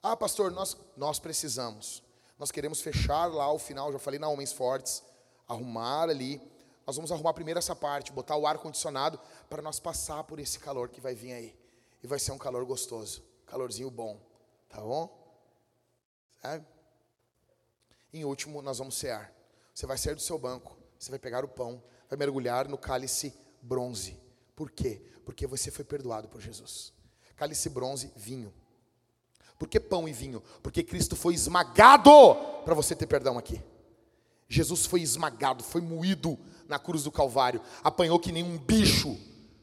Ah, pastor, nós, nós precisamos, nós queremos fechar lá o final, já falei na Homens Fortes, arrumar ali nós vamos arrumar primeiro essa parte, botar o ar condicionado para nós passar por esse calor que vai vir aí. E vai ser um calor gostoso, calorzinho bom, tá bom? Em último, nós vamos cear. Você vai sair do seu banco, você vai pegar o pão, vai mergulhar no cálice bronze. Por quê? Porque você foi perdoado por Jesus. Cálice bronze, vinho. Por que pão e vinho? Porque Cristo foi esmagado para você ter perdão aqui. Jesus foi esmagado, foi moído na cruz do Calvário, apanhou que nem um bicho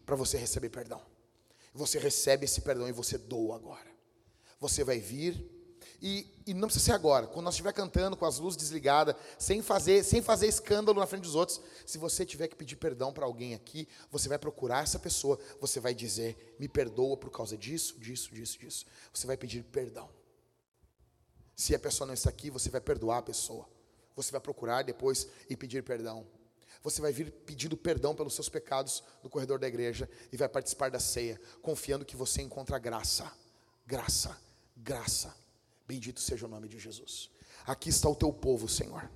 para você receber perdão. Você recebe esse perdão e você doa agora. Você vai vir e, e, não precisa ser agora. Quando nós estiver cantando com as luzes desligadas, sem fazer, sem fazer escândalo na frente dos outros, se você tiver que pedir perdão para alguém aqui, você vai procurar essa pessoa, você vai dizer: "Me perdoa por causa disso, disso, disso, disso". Você vai pedir perdão. Se a pessoa não está aqui, você vai perdoar a pessoa. Você vai procurar depois e pedir perdão. Você vai vir pedindo perdão pelos seus pecados no corredor da igreja e vai participar da ceia, confiando que você encontra graça. Graça, graça. Bendito seja o nome de Jesus. Aqui está o teu povo, Senhor.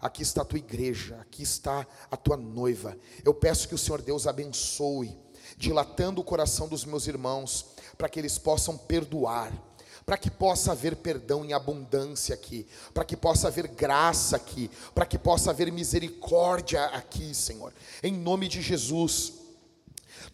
Aqui está a tua igreja, aqui está a tua noiva. Eu peço que o Senhor Deus abençoe, dilatando o coração dos meus irmãos, para que eles possam perdoar para que possa haver perdão em abundância aqui, para que possa haver graça aqui, para que possa haver misericórdia aqui, Senhor, em nome de Jesus.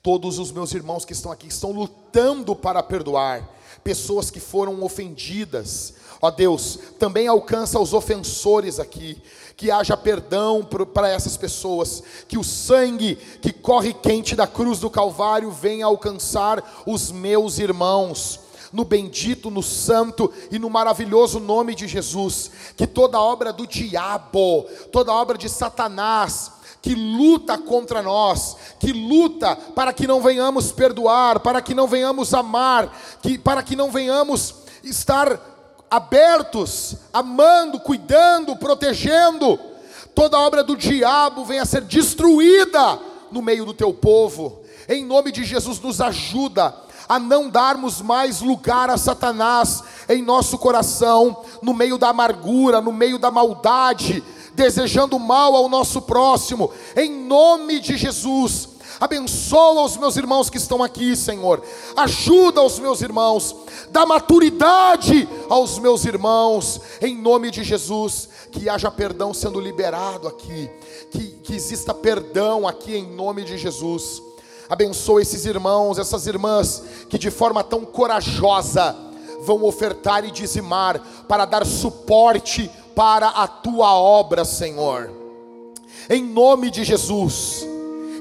Todos os meus irmãos que estão aqui estão lutando para perdoar pessoas que foram ofendidas. Ó Deus, também alcança os ofensores aqui, que haja perdão para essas pessoas, que o sangue que corre quente da cruz do Calvário venha alcançar os meus irmãos no bendito, no santo e no maravilhoso nome de Jesus. Que toda obra do diabo, toda obra de Satanás, que luta contra nós, que luta para que não venhamos perdoar, para que não venhamos amar, que, para que não venhamos estar abertos, amando, cuidando, protegendo. Toda obra do diabo venha a ser destruída no meio do teu povo. Em nome de Jesus, nos ajuda a não darmos mais lugar a Satanás em nosso coração, no meio da amargura, no meio da maldade, desejando mal ao nosso próximo, em nome de Jesus. Abençoa os meus irmãos que estão aqui, Senhor. Ajuda os meus irmãos. Dá maturidade aos meus irmãos, em nome de Jesus. Que haja perdão sendo liberado aqui. Que, que exista perdão aqui, em nome de Jesus. Abençoa esses irmãos, essas irmãs que de forma tão corajosa vão ofertar e dizimar para dar suporte para a tua obra, Senhor. Em nome de Jesus,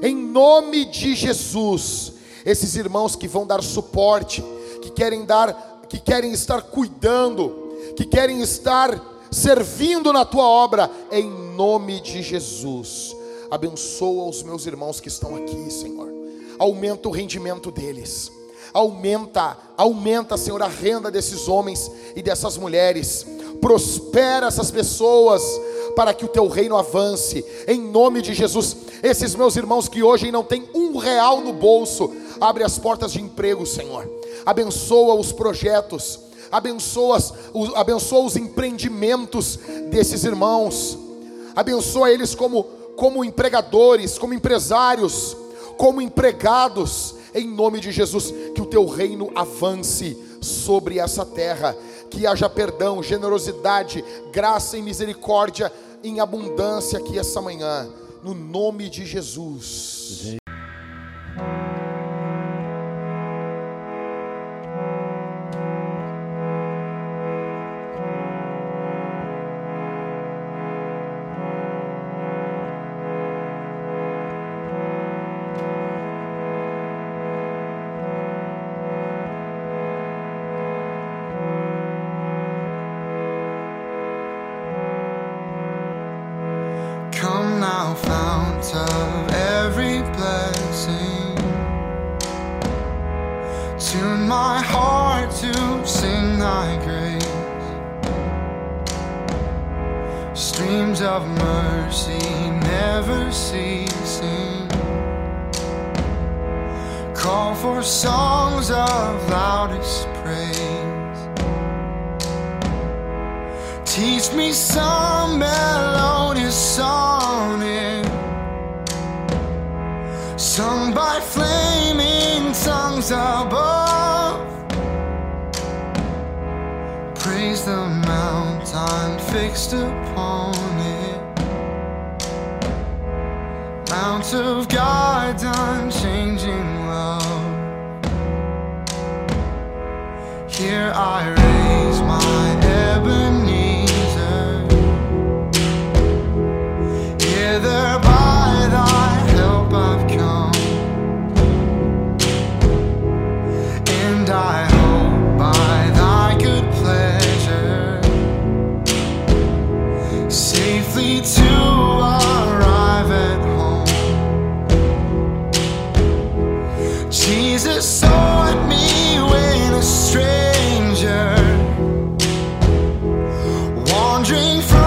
em nome de Jesus, esses irmãos que vão dar suporte, que querem dar, que querem estar cuidando, que querem estar servindo na tua obra, em nome de Jesus. Abençoa os meus irmãos que estão aqui, Senhor. Aumenta o rendimento deles. Aumenta, aumenta, Senhor, a renda desses homens e dessas mulheres prospera essas pessoas, para que o teu reino avance, em nome de Jesus. Esses meus irmãos que hoje não têm um real no bolso, abre as portas de emprego, Senhor. Abençoa os projetos, abençoa, abençoa os empreendimentos desses irmãos, abençoa eles como, como empregadores, como empresários, como empregados, em nome de Jesus, que o teu reino avance sobre essa terra que haja perdão, generosidade, graça e misericórdia em abundância aqui essa manhã, no nome de Jesus. wandering from